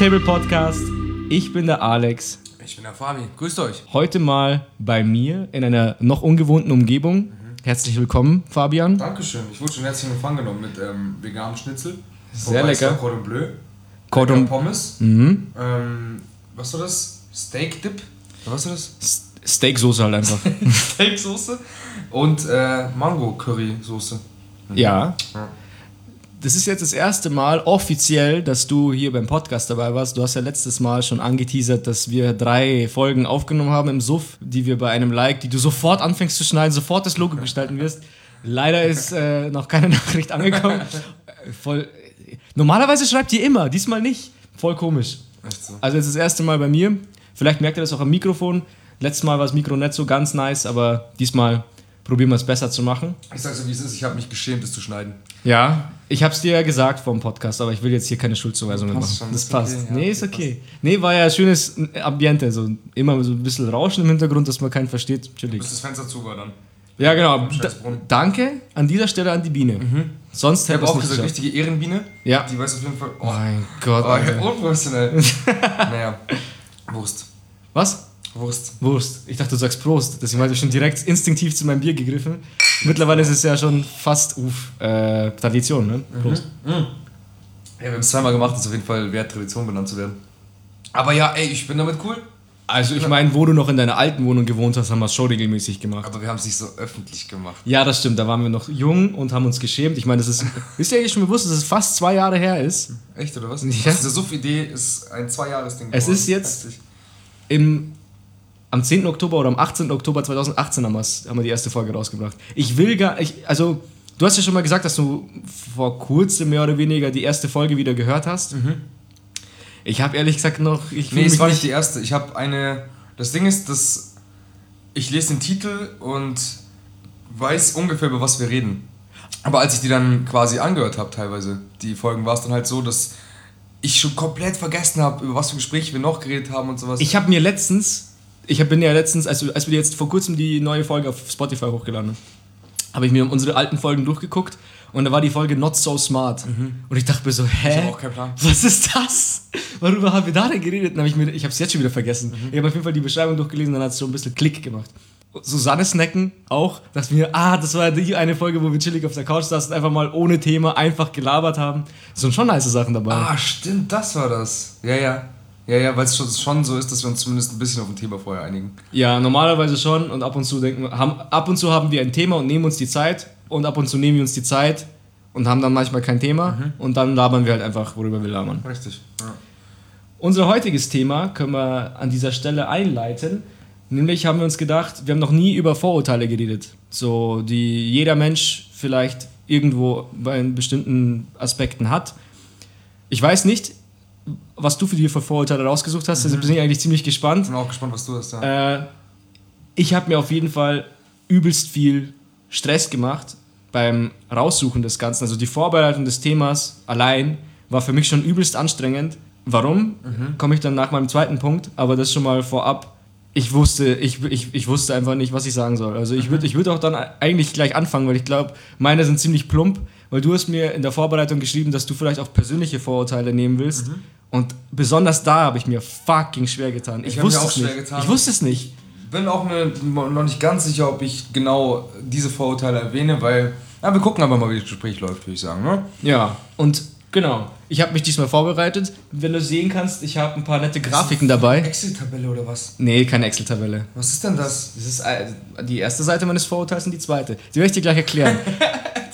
Table Podcast. Ich bin der Alex. Ich bin der Fabi. Grüßt euch. Heute mal bei mir in einer noch ungewohnten Umgebung. Herzlich willkommen, Fabian. Dankeschön. Ich wurde schon herzlich in Empfang genommen mit ähm, veganem Schnitzel. Sehr lecker. Cordon Bleu. Cordon- Pommes. Mhm. Ähm, was war das? Steak Dip? Was war das? S- Steaksoße halt einfach. Steaksoße. Und äh, Mango Curry Soße. ja. Ja. Das ist jetzt das erste Mal offiziell, dass du hier beim Podcast dabei warst. Du hast ja letztes Mal schon angeteasert, dass wir drei Folgen aufgenommen haben im Suff, die wir bei einem Like, die du sofort anfängst zu schneiden, sofort das Logo gestalten wirst. Leider ist äh, noch keine Nachricht angekommen. Voll. Normalerweise schreibt ihr immer, diesmal nicht. Voll komisch. So. Also jetzt das erste Mal bei mir. Vielleicht merkt ihr das auch am Mikrofon. Letztes Mal war das Mikro nicht so ganz nice, aber diesmal probieren wir es besser zu machen. Ich sag's so wie es ist, ich habe mich geschämt, es zu schneiden. Ja, ich habe es dir ja gesagt vom Podcast, aber ich will jetzt hier keine Schuldzuweisungen machen. Passt schon, das ist passt. okay, ja, nee, ist das okay. Nee, war ja ein schönes Ambiente, so immer so ein bisschen Rauschen im Hintergrund, dass man keinen versteht. Chillig. Bis das Fenster zu war dann. Ja, genau. Da, danke an dieser Stelle an die Biene. Sonst Ich hätte habe es auch gesagt, richtige Ehrenbiene. Ja. Die weiß auf jeden Fall. Oh, Mein Gott. oh Alter. unprofessionell. naja. Wurst. Was? Wurst. Wurst. Ich dachte, du sagst Prost. Deswegen habe ich schon direkt instinktiv zu meinem Bier gegriffen. Mittlerweile ist es ja schon fast uff, äh, Tradition, ne? Prost. Ja, wir haben es zweimal gemacht, ist auf jeden Fall wert, Tradition benannt zu werden. Aber ja, ey, ich bin damit cool. Also ich meine, wo du noch in deiner alten Wohnung gewohnt hast, haben wir es schon regelmäßig gemacht. Aber wir haben es nicht so öffentlich gemacht. Ja, das stimmt. Da waren wir noch jung und haben uns geschämt. Ich meine, das ist. Ist dir eigentlich schon bewusst, dass es fast zwei Jahre her ist? Echt, oder was? Ja. Diese Suff-Idee ist ein Zwei-Jahres-Ding. Es geworden. ist jetzt- Heftig. Im, am 10. Oktober oder am 18. Oktober 2018 haben, haben wir die erste Folge rausgebracht. Ich will gar. Ich, also, du hast ja schon mal gesagt, dass du vor kurzem mehr oder weniger die erste Folge wieder gehört hast. Ich habe ehrlich gesagt noch. Ich Nee, es war nicht die erste. Ich habe eine. Das Ding ist, dass ich lese den Titel und weiß ungefähr, über was wir reden. Aber als ich die dann quasi angehört habe, teilweise, die Folgen, war es dann halt so, dass ich schon komplett vergessen habe, über was für Gespräche wir noch geredet haben und sowas. Ich habe mir letztens, ich bin ja letztens, als, wir- als wir jetzt vor kurzem die neue Folge auf Spotify hochgeladen haben, habe ich mir unsere alten Folgen durchgeguckt und da war die Folge Not So Smart. Und ich dachte mir so, hä? Mhm. auch keinen Plan. Was ist das? Worüber haben wir da denn geredet? Dann hab ich mir, ich habe es jetzt schon wieder vergessen. Mhm. Ich habe auf jeden Fall die Beschreibung durchgelesen, dann hat es so ein bisschen Klick gemacht. Susanne Snacken auch, dass wir, ah, das war die eine Folge, wo wir chillig auf der Couch saßen, einfach mal ohne Thema einfach gelabert haben. Es sind schon nice Sachen dabei. Ah, stimmt, das war das. Ja, ja. Ja, ja, weil es schon, schon so ist, dass wir uns zumindest ein bisschen auf ein Thema vorher einigen. Ja, normalerweise schon und ab und zu denken haben, ab und zu haben wir ein Thema und nehmen uns die Zeit und ab und zu nehmen wir uns die Zeit und haben dann manchmal kein Thema Mhm. und dann labern wir halt einfach, worüber wir labern. Richtig. Ja. Unser heutiges Thema können wir an dieser Stelle einleiten. Nämlich haben wir uns gedacht, wir haben noch nie über Vorurteile geredet. So, die jeder Mensch vielleicht irgendwo bei bestimmten Aspekten hat. Ich weiß nicht, was du für für Vorurteile rausgesucht hast, also bin ich eigentlich ziemlich gespannt. Ich bin auch gespannt, was du hast. Ja. Äh, ich habe mir auf jeden Fall übelst viel Stress gemacht beim Raussuchen des Ganzen. Also die Vorbereitung des Themas allein war für mich schon übelst anstrengend. Warum? Komme ich dann nach meinem zweiten Punkt, aber das schon mal vorab. Ich wusste, ich, ich, ich wusste einfach nicht, was ich sagen soll. Also ich würde ich würd auch dann eigentlich gleich anfangen, weil ich glaube, meine sind ziemlich plump, weil du hast mir in der Vorbereitung geschrieben, dass du vielleicht auch persönliche Vorurteile nehmen willst. Und besonders da habe ich mir fucking schwer getan. Ich, Ich wusste auch es nicht. getan. Ich wusste es nicht. bin auch mir noch nicht ganz sicher, ob ich genau diese Vorurteile erwähne, weil, ja, wir gucken aber mal, wie das Gespräch läuft, würde ich sagen. Ne? Ja, und genau. Ich habe mich diesmal vorbereitet. Wenn du sehen kannst, ich habe ein paar nette Grafiken dabei. Excel-Tabelle oder was? Nee, keine Excel-Tabelle. Was ist denn das? Das ist äh, die erste Seite meines Vorurteils und die zweite. Die werde ich dir gleich erklären.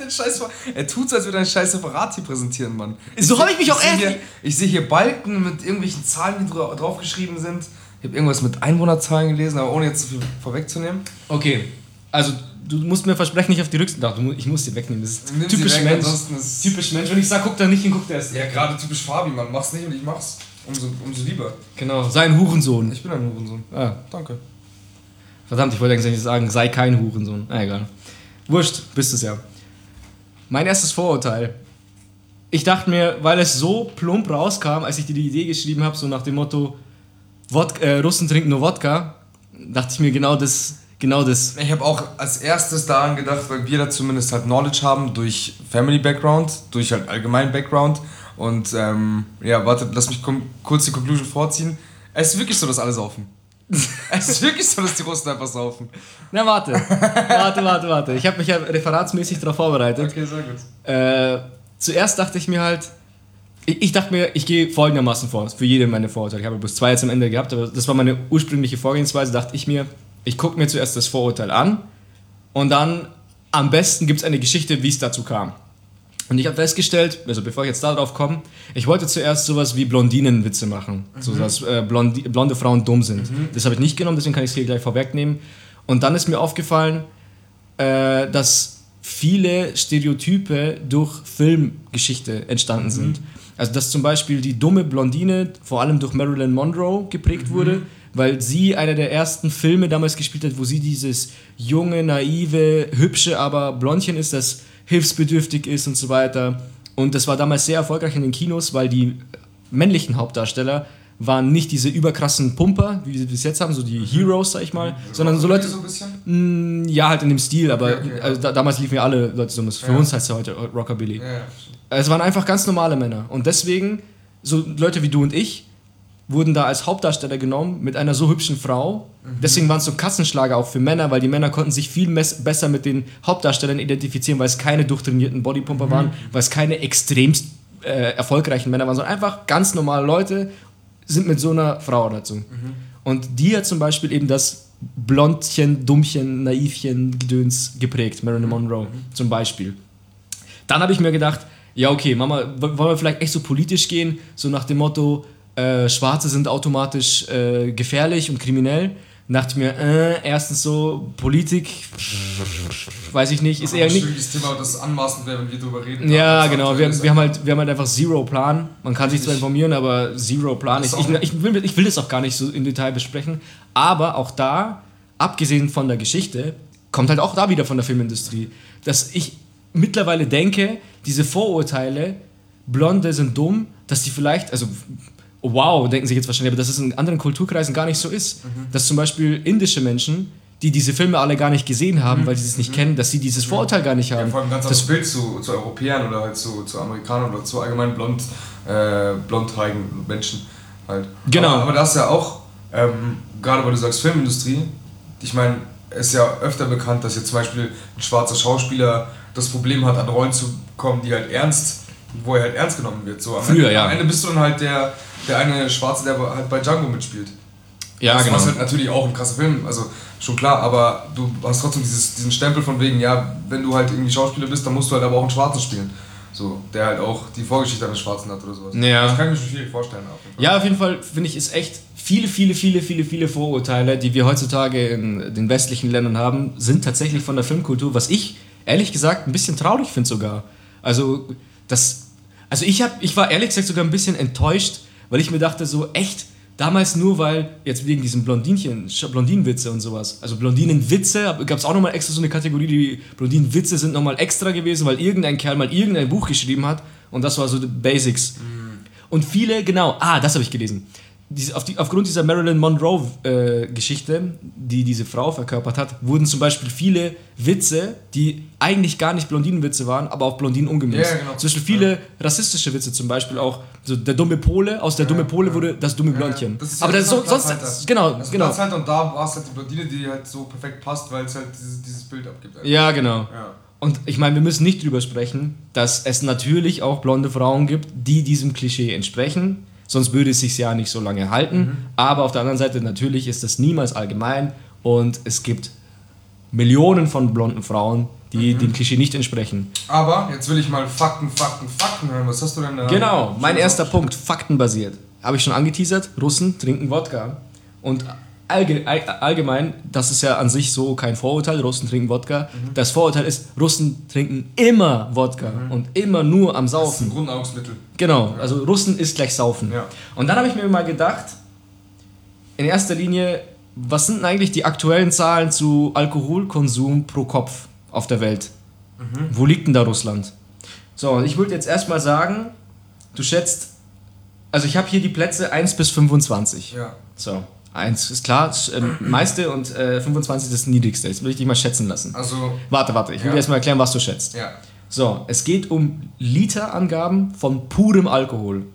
Den Scheiß, er tut als würde er einen Scheiß separat hier präsentieren, Mann. So seh- hab ich mich auch echt- hier, Ich sehe hier Balken mit irgendwelchen Zahlen, die dra draufgeschrieben sind. Ich habe irgendwas mit Einwohnerzahlen gelesen, aber ohne jetzt zu viel vorwegzunehmen. okay, also du musst mir versprechen, nicht auf die Rückseite. Doch, ich muss die wegnehmen. Das ist Nimm typisch weg, Mensch. ansonsten ist- Typisch Mensch. Wenn ich sage, guck da nicht hin, guckt er erst. Ja, gerade typisch Fabi, Mann. Mach's nicht und ich mach's. Umso, umso lieber. Genau, sei ein Hurensohn. Ich bin ein Hurensohn. Ah, Danke. Verdammt, ich wollte eigentlich sagen, sei kein Hurensohn. Na egal. Wurscht, bist es ja. Mein erstes Vorurteil. Ich dachte mir, weil es so plump rauskam, als ich dir die Idee geschrieben habe, so nach dem Motto, Wod äh, Russen trinken nur Wodka, dachte ich mir genau das, genau das. Ich habe auch als erstes daran gedacht, weil wir da zumindest halt Knowledge haben durch Family Background, durch halt allgemein Background Und ähm, ja, warte, lass mich kurz die Conclusion vorziehen. Es ist wirklich so, dass alle saufen. Es ist wirklich so, dass die Russen einfach saufen. Na, warte. warte, warte, warte. Ich habe mich ja referatsmäßig darauf vorbereitet. Okay, sehr gut. Äh, zuerst dachte ich mir halt, ich, ich dachte mir, ich gehe folgendermaßen vor, für jede meine Vorurteile. Ich habe bloß zwei jetzt am Ende gehabt, aber das war meine ursprüngliche Vorgehensweise. Dachte ich mir, ich gucke mir zuerst das Vorurteil an und dann am besten gibt es eine Geschichte, wie es dazu kam. Und ich habe festgestellt, also bevor ich jetzt darauf komme, ich wollte zuerst sowas wie Blondinenwitze machen. Mhm. So dass äh, Blondi blonde Frauen dumm sind. Mhm. Das habe ich nicht genommen, deswegen kann ich es hier gleich vorwegnehmen. Und dann ist mir aufgefallen, äh, dass viele Stereotype durch Filmgeschichte entstanden mhm. sind. Also dass zum Beispiel die dumme Blondine vor allem durch Marilyn Monroe geprägt mhm. wurde, weil sie einer der ersten Filme damals gespielt hat, wo sie dieses junge, naive, hübsche, aber Blondchen ist, das hilfsbedürftig ist und so weiter. Und das war damals sehr erfolgreich in den Kinos, weil die männlichen Hauptdarsteller waren nicht diese überkrassen Pumper, wie wir es jetzt haben, so die Heroes, sag ich mal, mhm. sondern so Leute. So ein bisschen? Mh, mm, ja, halt in dem Stil, aber okay, okay, also, da, damals liefen ja alle Leute so. Für ja. uns heißt es ja heute Rockabilly. Ja, es waren einfach ganz normale Männer. Und deswegen, so Leute wie du und ich, wurden da als Hauptdarsteller genommen mit einer so hübschen Frau. Mhm. Deswegen waren es so Kassenschlager auch für Männer, weil die Männer konnten sich viel besser mit den Hauptdarstellern identifizieren, weil es keine durchtrainierten Bodypumper mhm. waren, weil es keine extremst äh, erfolgreichen Männer waren, sondern einfach ganz normale Leute sind mit so einer Frau dazu. Mhm. Und die hat zum Beispiel eben das Blondchen, Dummchen, Naivchen, Gedöns geprägt, Marilyn Monroe mhm. zum Beispiel. Dann habe ich mir gedacht, ja okay, Mama, wollen wir vielleicht echt so politisch gehen, so nach dem Motto, äh, Schwarze sind automatisch äh, gefährlich und kriminell. Dann dachte ich mir, äh, erstens so, Politik, weiß ich nicht, ist eher nicht. Das Thema, das anmaßend wäre, wenn wir darüber reden. Ja, genau, wir, wir, haben halt, wir haben halt einfach Zero Plan. Man kann sich zwar informieren, aber Zero Plan. Ich, ich, ich, will, ich will das auch gar nicht so im Detail besprechen. Aber auch da, abgesehen von der Geschichte, kommt halt auch da wieder von der Filmindustrie, dass ich mittlerweile denke, diese Vorurteile, Blonde sind dumm, dass die vielleicht, also wow, denken sich jetzt wahrscheinlich, aber dass es in anderen Kulturkreisen gar nicht so ist. Mhm. Dass zum Beispiel indische Menschen, die diese Filme alle gar nicht gesehen haben, mhm. weil sie es nicht mhm. kennen, dass sie dieses mhm. Vorurteil gar nicht haben. Ja, vor allem ganz anderes Bild zu, zu Europäern oder halt zu, zu Amerikanern oder zu allgemein blond, äh, blondhaarigen Menschen halt. Genau. Aber, aber das ist ja auch, ähm, gerade weil du sagst Filmindustrie, ich meine, es ist ja öfter bekannt, dass jetzt zum Beispiel ein schwarzer Schauspieler das Problem hat, an Rollen zu kommen, die halt ernst, wo er halt ernst genommen wird. So, am Früher, Ende, ja. Am Ende bist du dann halt der, der eine Schwarze, der halt bei Django mitspielt. Ja, das genau. Das halt natürlich auch ein krasser Film, also schon klar, aber du hast trotzdem dieses, diesen Stempel von wegen, ja, wenn du halt irgendwie Schauspieler bist, dann musst du halt aber auch einen Schwarzen spielen. So, der halt auch die Vorgeschichte eines Schwarzen hat oder sowas. Ja. Das kann ich mir schon schwierig vorstellen. Auf ja, auf jeden Fall finde ich, ist echt viele, viele, viele, viele, viele Vorurteile, die wir heutzutage in den westlichen Ländern haben, sind tatsächlich von der Filmkultur, was ich ehrlich gesagt ein bisschen traurig finde sogar. Also, das, also ich, hab, ich war ehrlich gesagt sogar ein bisschen enttäuscht, weil ich mir dachte, so echt, damals nur weil, jetzt wegen diesen Blondinchen, Blondinenwitze und sowas, also Blondinenwitze, gab es auch nochmal extra so eine Kategorie, die Blondinenwitze sind nochmal extra gewesen, weil irgendein Kerl mal irgendein Buch geschrieben hat und das war so die Basics. Mhm. Und viele, genau, ah, das habe ich gelesen auf die, aufgrund dieser Marilyn Monroe-Geschichte, äh, die diese Frau verkörpert hat, wurden zum Beispiel viele Witze, die eigentlich gar nicht Blondinenwitze waren, aber auf Blondinen umgemünzt. Ja, genau. Zum Beispiel viele ja. rassistische Witze, zum Beispiel auch so der dumme Pole, aus der ja, dumme Pole wurde das dumme Blondchen. Das aber das so, sonst, halt genau, also genau. Halt, und da war es halt die Blondine, die halt so perfekt passt, weil es halt dieses, dieses Bild abgibt. Einfach. Ja, genau. Und ich meine, wir müssen nicht drüber sprechen, dass es natürlich auch blonde Frauen gibt, die diesem Klischee entsprechen sonst würde es sich ja nicht so lange halten. Mhm. Aber auf der anderen Seite, natürlich ist das niemals allgemein und es gibt Millionen von blonden Frauen, die mhm. dem Klischee nicht entsprechen. Aber jetzt will ich mal Fakten, Fakten, Fakten hören. Was hast du denn da? Genau, mein erster Punkt, faktenbasiert. Habe ich schon angeteasert, Russen trinken Wodka. Und allgemein, das ist ja an sich so kein Vorurteil, Russen trinken Wodka. Mhm. Das Vorurteil ist, Russen trinken immer Wodka mhm. und immer nur am Saufen. Das ist ein Grundnahrungsmittel. Genau, ja. also Russen ist gleich Saufen. Ja. Und dann habe ich mir mal gedacht, in erster Linie, was sind denn eigentlich die aktuellen Zahlen zu Alkoholkonsum pro Kopf auf der Welt? Mhm. Wo liegt denn da Russland? So, ich würde jetzt erstmal sagen, du schätzt, also ich habe hier die Plätze 1 bis 25. Ja. So. 1 ist klar, das äh, meiste und äh, 25 das niedrigste. Jetzt will ich dich mal schätzen lassen. Also. Warte, warte, ich will ja. dir erstmal erklären, was du schätzt. Ja. So, es geht um Literangaben von purem Alkohol.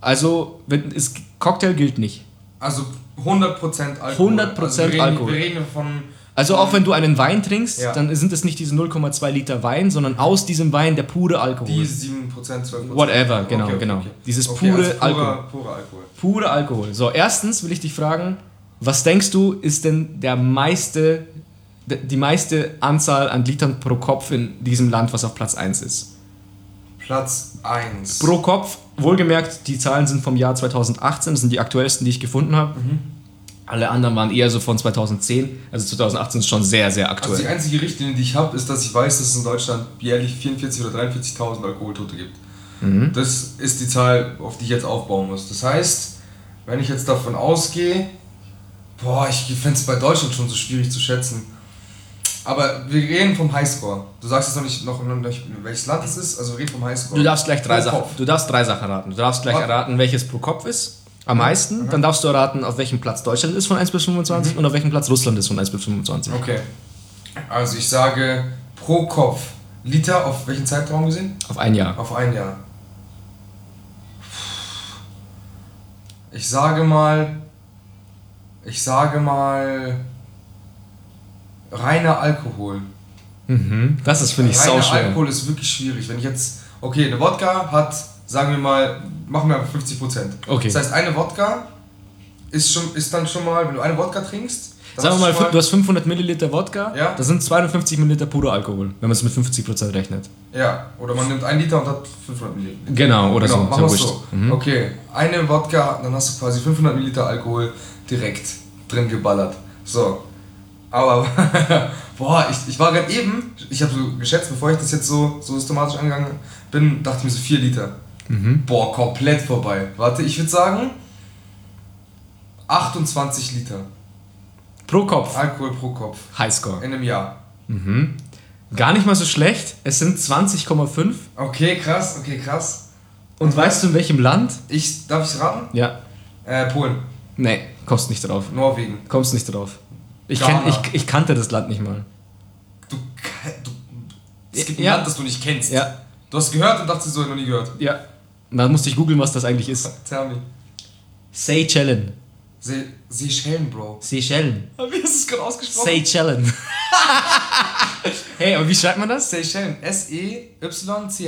Also, wenn, es, Cocktail gilt nicht. Also 100% Alkohol. 100% also wir reden, Alkohol. Wir reden von. Also auch wenn du einen Wein trinkst, Ja. dann sind es nicht diese 0,2 Liter Wein, sondern aus diesem Wein der pure Alkohol. Die 7%, 12%. Whatever, genau, genau. Dieses pure purer, Alkohol. Purer Alkohol. Pure Alkohol. So, erstens will ich dich fragen, was denkst du, ist denn der meiste, die meiste Anzahl an Litern pro Kopf in diesem Land, was auf Platz 1 ist? Platz 1. Pro Kopf, wohlgemerkt, die Zahlen sind vom Jahr 2018, das sind die aktuellsten, die ich gefunden habe. Alle anderen waren eher so von 2010, also 2018 ist schon sehr, sehr Also die aktuell. einzige Richtlinie, die ich habe, ist, dass ich weiß, dass es in Deutschland jährlich 44.000 oder 43.000 Alkoholtote gibt. Mhm. Das ist die Zahl, auf die ich jetzt aufbauen muss. Das heißt, wenn ich jetzt davon ausgehe, boah, ich fände es bei Deutschland schon so schwierig zu schätzen. Aber wir reden vom Highscore. Du sagst jetzt noch nicht, noch, noch nicht welches Land es ist, also wir reden vom Highscore. Du darfst gleich drei Sachen, du darfst drei Sachen raten. Du darfst gleich erraten, welches pro Kopf ist am meisten. Dann darfst du erraten, auf welchem Platz Deutschland ist von 1 bis 25 und auf welchem Platz Russland ist von 1 bis 25. Okay. Also ich sage pro Kopf Liter auf welchen Zeitraum gesehen? Auf ein Jahr. Auf ein Jahr. Ich sage mal. Ich sage mal. Reiner Alkohol. Mhm. Das ist, finde ich, Reiner sauschwer. Alkohol ist wirklich schwierig. Wenn ich jetzt. Okay, eine Wodka hat, sagen wir mal, machen wir einfach 50%. Okay. Das heißt, eine Wodka ist, schon, ist dann schon mal, wenn du eine Wodka trinkst. Sagen wir mal, du hast 500 Milliliter Wodka, Ja. das sind 250 Milliliter purer Alkohol, wenn man es mit 50% rechnet. Ja, oder man nimmt einen Liter und hat 500 Milliliter. Genau, oder Genau, so. machen so. wurscht. Mhm. Okay, eine Wodka, dann hast du quasi 500 Milliliter Alkohol direkt drin geballert. So. Aber, boah, ich, ich war gerade eben, ich habe so geschätzt, bevor ich das jetzt so, so systematisch angegangen bin, dachte ich mir so 4 Liter. Mhm. Boah, komplett vorbei. Warte, ich würde sagen 28 Liter Pro Kopf, Alkohol pro Kopf Highscore. in einem Jahr. Mhm. Gar nicht mal so schlecht, es sind 20,5. Okay, krass, okay, krass. Und weißt du in welchem Land? Ich, darf ich raten? Ja. Äh, Polen, Nee, kommst nicht drauf. Norwegen. Kommst nicht drauf. Ich, kenn, ich, ich kannte das Land nicht mal. Du, du es gibt ein Ja. Land, das du nicht kennst. Ja. Du hast gehört und dachtest, du hast noch nie gehört. Ja. Und dann musste ich googeln, was das eigentlich ist. Tell me. Seychellen. Se Seychellen, Bro. Seychellen. Wie hast du es gerade ausgesprochen? Seychellen. hey, aber wie schreibt man das? Seychellen. E S-E-Y-C-H-E-L-L-E-N.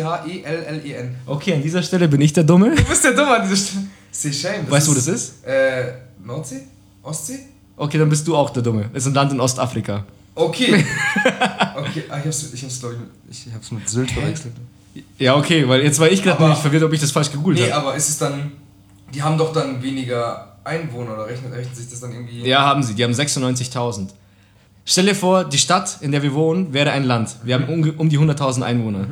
Okay, an dieser Stelle bin ich der Dumme. Du bist der Dumme an dieser Stelle. Seychellen. Weißt du, wo das ist? Äh, Nordsee? Ostsee? Okay, dann bist du auch der Dumme. Das ist ein Land in Ostafrika. Okay. okay, ah, ich hab's, ich hab's ich, ich hab's mit Sylt verwechselt. Ja, okay, weil jetzt war ich gerade nämlich verwirrt, ob ich das falsch gegoogelt Nee, habe. aber ist es dann, die haben doch dann weniger Einwohner oder rechnet, rechnet sich das dann irgendwie... Ja, haben sie. Die haben 96.000. Stell dir vor, die Stadt, in der wir wohnen, wäre ein Land. Wir haben um, um die 100.000 Einwohner.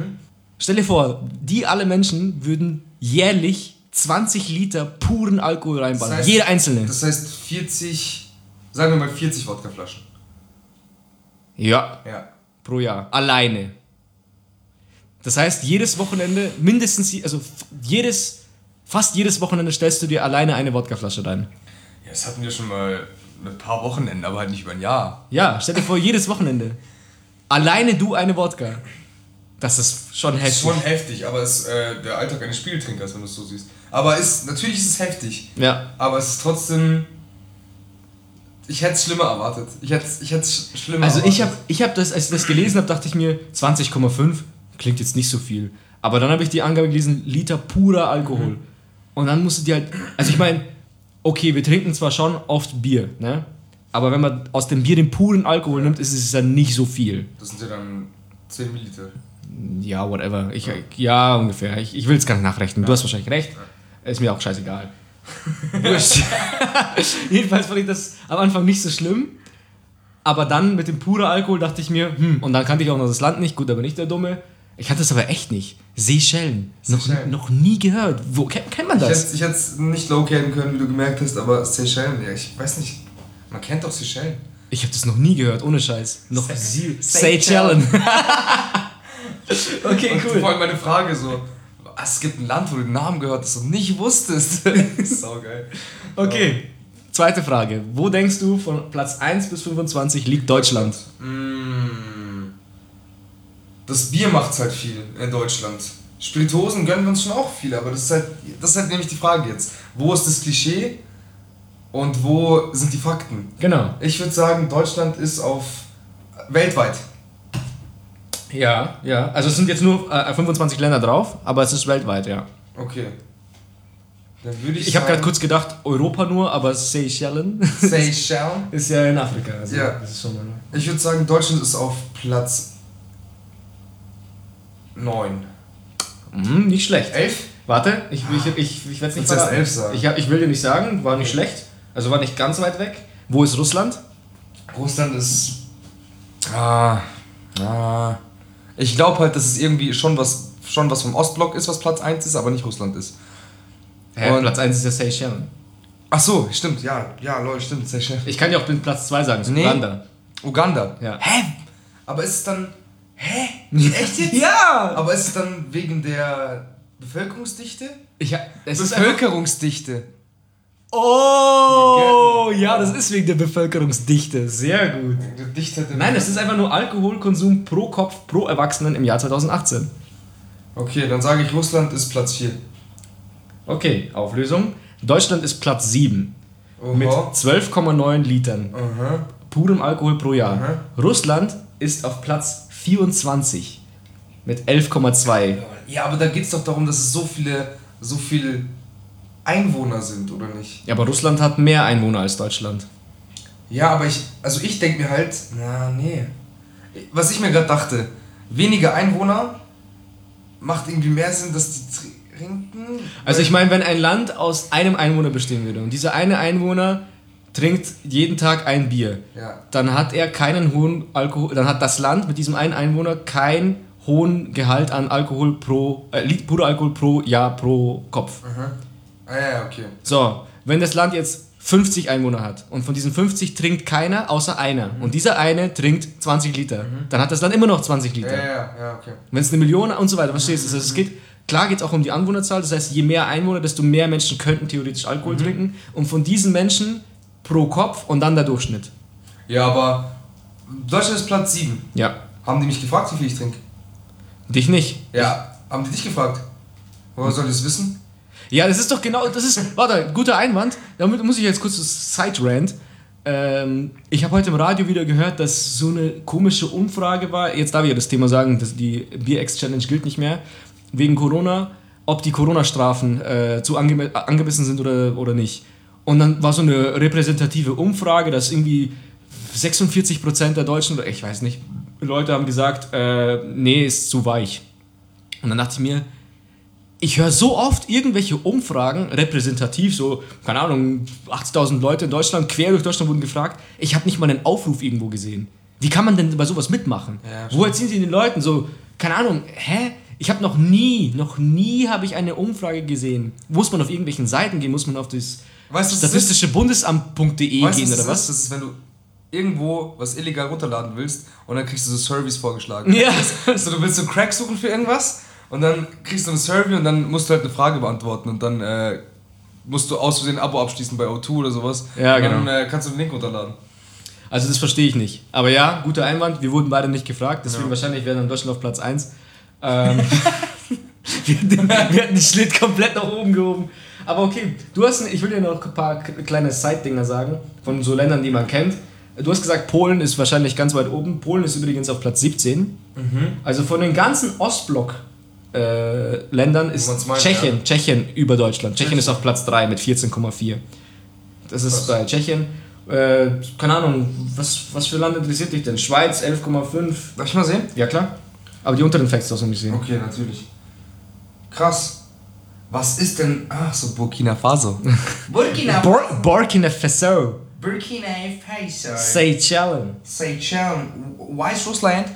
Stell dir vor, die alle Menschen würden jährlich 20 Liter puren Alkohol reinballern. Das heißt- Jeder einzelne. Das heißt 40, sagen wir mal 40 Wodkaflaschen. ja, Ja. pro Jahr. Alleine. Das heißt, jedes Wochenende, mindestens, also jedes, fast jedes Wochenende stellst du dir alleine eine Wodkaflasche rein. Ja, das hatten wir schon mal ein paar Wochenenden, aber halt nicht über ein Jahr. Ja, stell dir vor, jedes Wochenende. Alleine du eine Wodka. Das ist schon Das ist heftig. schon heftig, aber es ist äh, der Alltag eines Spieltrinkers, wenn du es so siehst. Aber ist, natürlich ist es heftig, Ja. aber es ist trotzdem... Ich hätte es schlimmer erwartet. Ich hätte es ich hätt's sch- schlimmer Also ich erwartet. habe, ich hab das, als ich das gelesen habe, dachte ich mir, 20,5 klingt jetzt nicht so viel. Aber dann habe ich die Angabe gelesen, Liter purer Alkohol. Mhm. Und dann musst du dir halt, also ich meine, okay, wir trinken zwar schon oft Bier, ne? Aber wenn man aus dem Bier den puren Alkohol nimmt, ist es ja nicht so viel. Das sind ja dann 10 Milliliter. Ja, whatever. Ich, ja, ungefähr. Ich, ich will es gar nicht nachrechnen. Du hast wahrscheinlich recht. Ist mir auch scheißegal. Jedenfalls fand ich das am Anfang nicht so schlimm. Aber dann mit dem puren Alkohol dachte ich mir, hm, und dann kannte ich auch noch das Land nicht, gut, aber nicht der Dumme. Ich hatte das aber echt nicht. Seychellen. Noch, Seychellen. noch nie gehört. Wo kennt, kennt man das? ich hätte es nicht locaten können, wie du gemerkt hast, aber Seychellen, ja, ich weiß nicht. Man kennt doch Seychellen. Ich habe das noch nie gehört, ohne Scheiß. Noch Seychellen. Seychellen. okay, Und cool. vor allem meine Frage so, es gibt ein Land, wo du den Namen gehört hast und nicht wusstest. Sau geil. Okay. Zweite Frage. Wo denkst du von Platz 1 bis 25 liegt Deutschland? Mm. Das Bier macht's halt viel in Deutschland. Spiritosen gönnen wir uns schon auch viel, aber das ist halt, das ist halt nämlich die Frage jetzt. Wo ist das Klischee und wo sind die Fakten? Genau. Ich würde sagen, Deutschland ist auf weltweit. Ja, ja. Also es sind jetzt nur äh, 25 Länder drauf, aber es ist weltweit, ja. Okay. Dann würde ich Ich habe gerade kurz gedacht, Europa nur, aber Seychellen Seychellen. ist ja in Afrika. Also Ja. Das ist schon mal Ich würde sagen, Deutschland ist auf Platz 9. mhm, nicht schlecht. 11? Warte, ich, ich, ich, ich, werde es nicht verraten. elf sagen? Ich, ich will dir nicht sagen, war nicht schlecht. Also war nicht ganz weit weg. Wo ist Russland? Russland ist. Ah. Ah. Ich glaube halt, dass es irgendwie schon was, schon was vom Ostblock ist, was Platz 1 ist, aber nicht Russland ist. Hä, Und- Platz 1 ist ja Seychellen. Ach so, stimmt, ja, ja, Leute, stimmt, schön. Ich kann dir auch den Platz 2 sagen, das ist Nee. Uganda. Uganda. Ja. Hä? Aber ist es dann. Hä? Echt jetzt? Ja! Aber ist es dann wegen der Bevölkerungsdichte? Ich, es ist Bevölkerungsdichte. oh, ja, das ist wegen der Bevölkerungsdichte. Sehr gut. Nein, es ist einfach nur Alkoholkonsum pro Kopf pro Erwachsenen im Jahr 2018. Okay, dann sage ich, Russland ist Platz 4. Okay, Auflösung. Deutschland ist Platz 7 mit Oha. 12,9 Litern Aha. purem Alkohol pro Jahr. Aha. Russland ist auf Platz 24 mit 11,2. Ja, aber da geht es doch darum, dass es so viele, so viele Einwohner sind, oder nicht? Ja, aber Russland hat mehr Einwohner als Deutschland. Ja, aber ich, also ich denke mir halt, na, nee. Was ich mir gerade dachte, weniger Einwohner macht irgendwie mehr Sinn, dass die trinken. Also ich meine, wenn ein Land aus einem Einwohner bestehen würde und dieser eine Einwohner trinkt jeden Tag ein Bier, Ja. dann hat er keinen hohen Alkohol, dann hat das Land mit diesem einen Einwohner keinen hohen Gehalt an Alkohol pro, äh, purer Alkohol pro Jahr pro Kopf. Aha. Ah ja, okay. So, wenn das Land jetzt 50 Einwohner hat und von diesen 50 trinkt keiner außer einer und dieser eine trinkt 20 Liter, dann hat das Land immer noch 20 Ja, Liter. ja, ja, ja, okay. Wenn es eine Million und so weiter, verstehst du? Also es geht, klar geht es auch um die Anwohnerzahl, das heißt, je mehr Einwohner, desto mehr Menschen könnten theoretisch Alkohol trinken und von diesen Menschen pro Kopf und dann der Durchschnitt. Ja, aber Deutschland ist Platz 7. Ja. Haben die mich gefragt, wie viel ich trinke? Dich nicht. Ja. Haben die dich gefragt? Woher soll ich das wissen? Ja, das ist doch genau, das ist, warte, guter Einwand. Damit muss ich jetzt kurz das Side-Rant. Ähm, ich habe heute im Radio wieder gehört, dass so eine komische Umfrage war. Jetzt darf ich ja das Thema sagen, dass die Bier-X-Challenge gilt nicht mehr. Wegen Corona, ob die Corona-Strafen äh, zu angeme angemessen sind oder, oder nicht. Und dann war so eine repräsentative Umfrage, dass irgendwie 46% der Deutschen, oder ich weiß nicht, Leute haben gesagt, äh, nee, ist zu weich. Und dann dachte ich mir, ich höre so oft irgendwelche Umfragen, repräsentativ, so, keine Ahnung, 80.000 Leute in Deutschland, quer durch Deutschland wurden gefragt. Ich habe nicht mal einen Aufruf irgendwo gesehen. Wie kann man denn bei sowas mitmachen? Ja, Wo erzählen sie den Leuten so, keine Ahnung, hä? Ich habe noch nie, noch nie habe ich eine Umfrage gesehen. Muss man auf irgendwelchen Seiten gehen? Muss man auf das Weißt du, was das ist? statistische Bundesamt.de Weißt du, gehen was oder ist? was? Das ist, wenn du irgendwo was illegal runterladen willst und dann kriegst du so Surveys vorgeschlagen. Ja. So, du willst so Crack suchen für irgendwas und dann kriegst du eine Survey und dann musst du halt eine Frage beantworten und dann äh, musst du aus Versehen ein Abo abschließen bei O2 oder sowas. Ja, und Dann genau. äh, kannst du den Link runterladen. Also das verstehe ich nicht. Aber ja, guter Einwand, wir wurden beide nicht gefragt, deswegen Ja. wahrscheinlich wäre dann Deutschland auf Platz 1. Ähm, wir, hatten den- wir hatten den Schnitt komplett nach oben gehoben. Aber okay, du hast, ich will dir noch ein paar kleine Side-Dinger sagen, von so Ländern, die man kennt. Du hast gesagt, Polen ist wahrscheinlich ganz weit oben. Polen ist übrigens auf Platz 17. Also von den ganzen Ostblock äh, Ländern ist meint, Tschechien, ja. Tschechien über Deutschland. Tschechien ist auf Platz 3 mit 14,4. Das ist Krass. bei Tschechien. Äh, keine Ahnung, was, was für Land interessiert dich denn? Schweiz 11,5. Darf ich mal sehen? Ja klar. Aber die unteren Facts hast du nicht sehen. Okay, natürlich. Krass. Was ist denn. Ach so, Burkina Faso. Burkina Bur Burkina Faso. Burkina Faso. Seychellen. Seychellen. Weißrussland.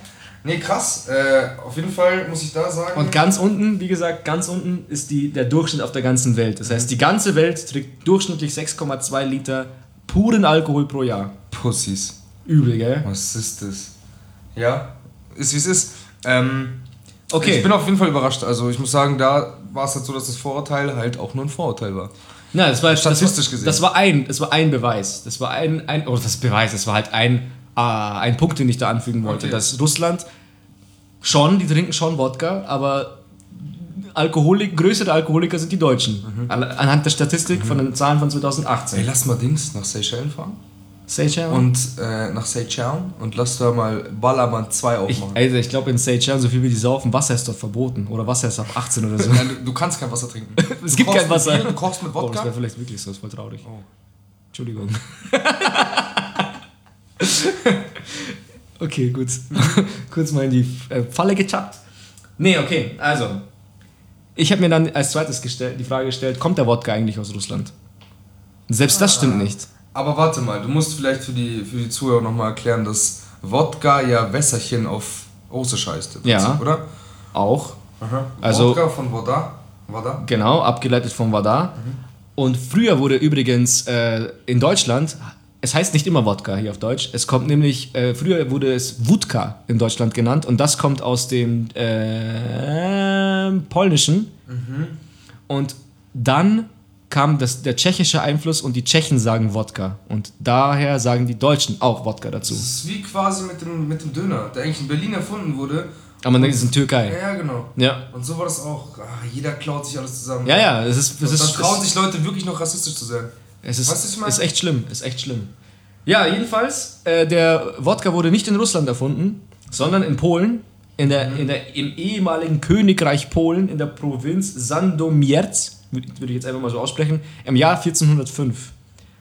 Nee, krass. Äh, auf jeden Fall muss ich da sagen. Und ganz unten, wie gesagt, ganz unten ist die, der Durchschnitt auf der ganzen Welt. Das heißt, die ganze Welt trinkt durchschnittlich 6,2 Liter puren Alkohol pro Jahr. Pussys. Übel, gell? Was ist das? Ja, ist wie es ist. Ähm, Okay. Ich bin auf jeden Fall überrascht. Also ich muss sagen, da war es halt so, dass das Vorurteil halt auch nur ein Vorurteil war. Na, das war Statistisch das war, gesehen. Das war ein, das war ein Beweis. Das war ein, ein oder das Beweis, das war halt ein, ah, ein Punkt, den ich da anfügen wollte, Okay. dass Russland Schon, die trinken schon Wodka, aber Alkoholik, größere Alkoholiker sind die Deutschen. Alle- Anhand der Statistik von den Zahlen von 2018. Ey, lass mal Dings nach Seychellen fahren. Seychellen? Und äh, nach Seychellen und lass da mal Ballermann 2 ich, aufmachen. Alter, ich glaube in Seychellen, so viel wie die saufen, Wasser ist dort verboten. Oder Wasser ist ab 18 oder so. Nein, du, du kannst kein Wasser trinken. Es Du gibt kein Wasser. Bier, Du kochst mit Oh, das Wodka. wäre vielleicht wirklich so, das ist voll traurig. Oh. Entschuldigung. okay, gut. Kurz mal in die äh, Falle gechappt. Nee, okay, also. Ich habe mir dann als zweites gestellt, die Frage gestellt, kommt der Wodka eigentlich aus Russland? Selbst das stimmt nicht. Aber warte mal, du musst vielleicht für die, für die Zuhörer nochmal erklären, dass Wodka ja Wässerchen auf Russisch heißt. Ja. Prinzip, Oder? Auch, Aha. Also- Wodka von Voda. Voda. genau, abgeleitet von Vada. Und früher wurde übrigens äh, in Deutschland, es heißt nicht immer Wodka hier auf Deutsch, es kommt nämlich, äh, früher wurde es Wódka in Deutschland genannt und das kommt aus dem äh, Polnischen. Und dann kam das, der tschechische Einfluss und die Tschechen sagen Wodka. Und daher sagen die Deutschen auch Wodka dazu. Das ist wie quasi mit dem, mit dem Döner, der eigentlich in Berlin erfunden wurde. Aber man denkt, es ist in Ja, Türkei. ja, genau. Ja. Und so war das auch. Ah, jeder klaut sich alles zusammen. Ja, ja, es ist, es Und dann ist, trauen sich Leute wirklich noch rassistisch zu sein. es ist, Weißt du, ist echt schlimm, ist echt schlimm. Ja, jedenfalls, äh, der Wodka wurde nicht in Russland erfunden, sondern in Polen, in der, in der, im ehemaligen Königreich Polen, in der Provinz Sandomierz, würde ich jetzt einfach mal so aussprechen, im Jahr 1405.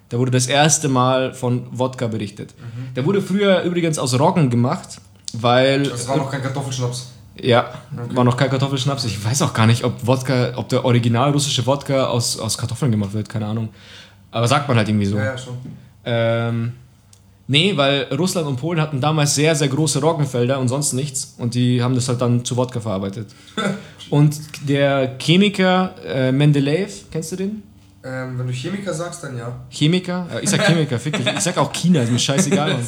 Da wurde das erste Mal von Wodka berichtet. Der wurde früher übrigens aus Roggen gemacht, weil... Das war noch kein Kartoffelschnaps. Ja, war noch kein Kartoffelschnaps. Ich weiß auch gar nicht, ob Wodka, ob der original russische Wodka aus, aus Kartoffeln gemacht wird, keine Ahnung. Aber sagt man halt irgendwie so. Ja, ja, schon. Ähm, nee, weil Russland und Polen hatten damals sehr, sehr große Roggenfelder und sonst nichts. Und die haben das halt dann zu Wodka verarbeitet. und der Chemiker äh, Mendeleev, kennst du den? Ähm, wenn du Chemiker sagst, dann ja. Chemiker? Ich sag Chemiker, fick dich. Ich sag auch China, ist mir scheißegal.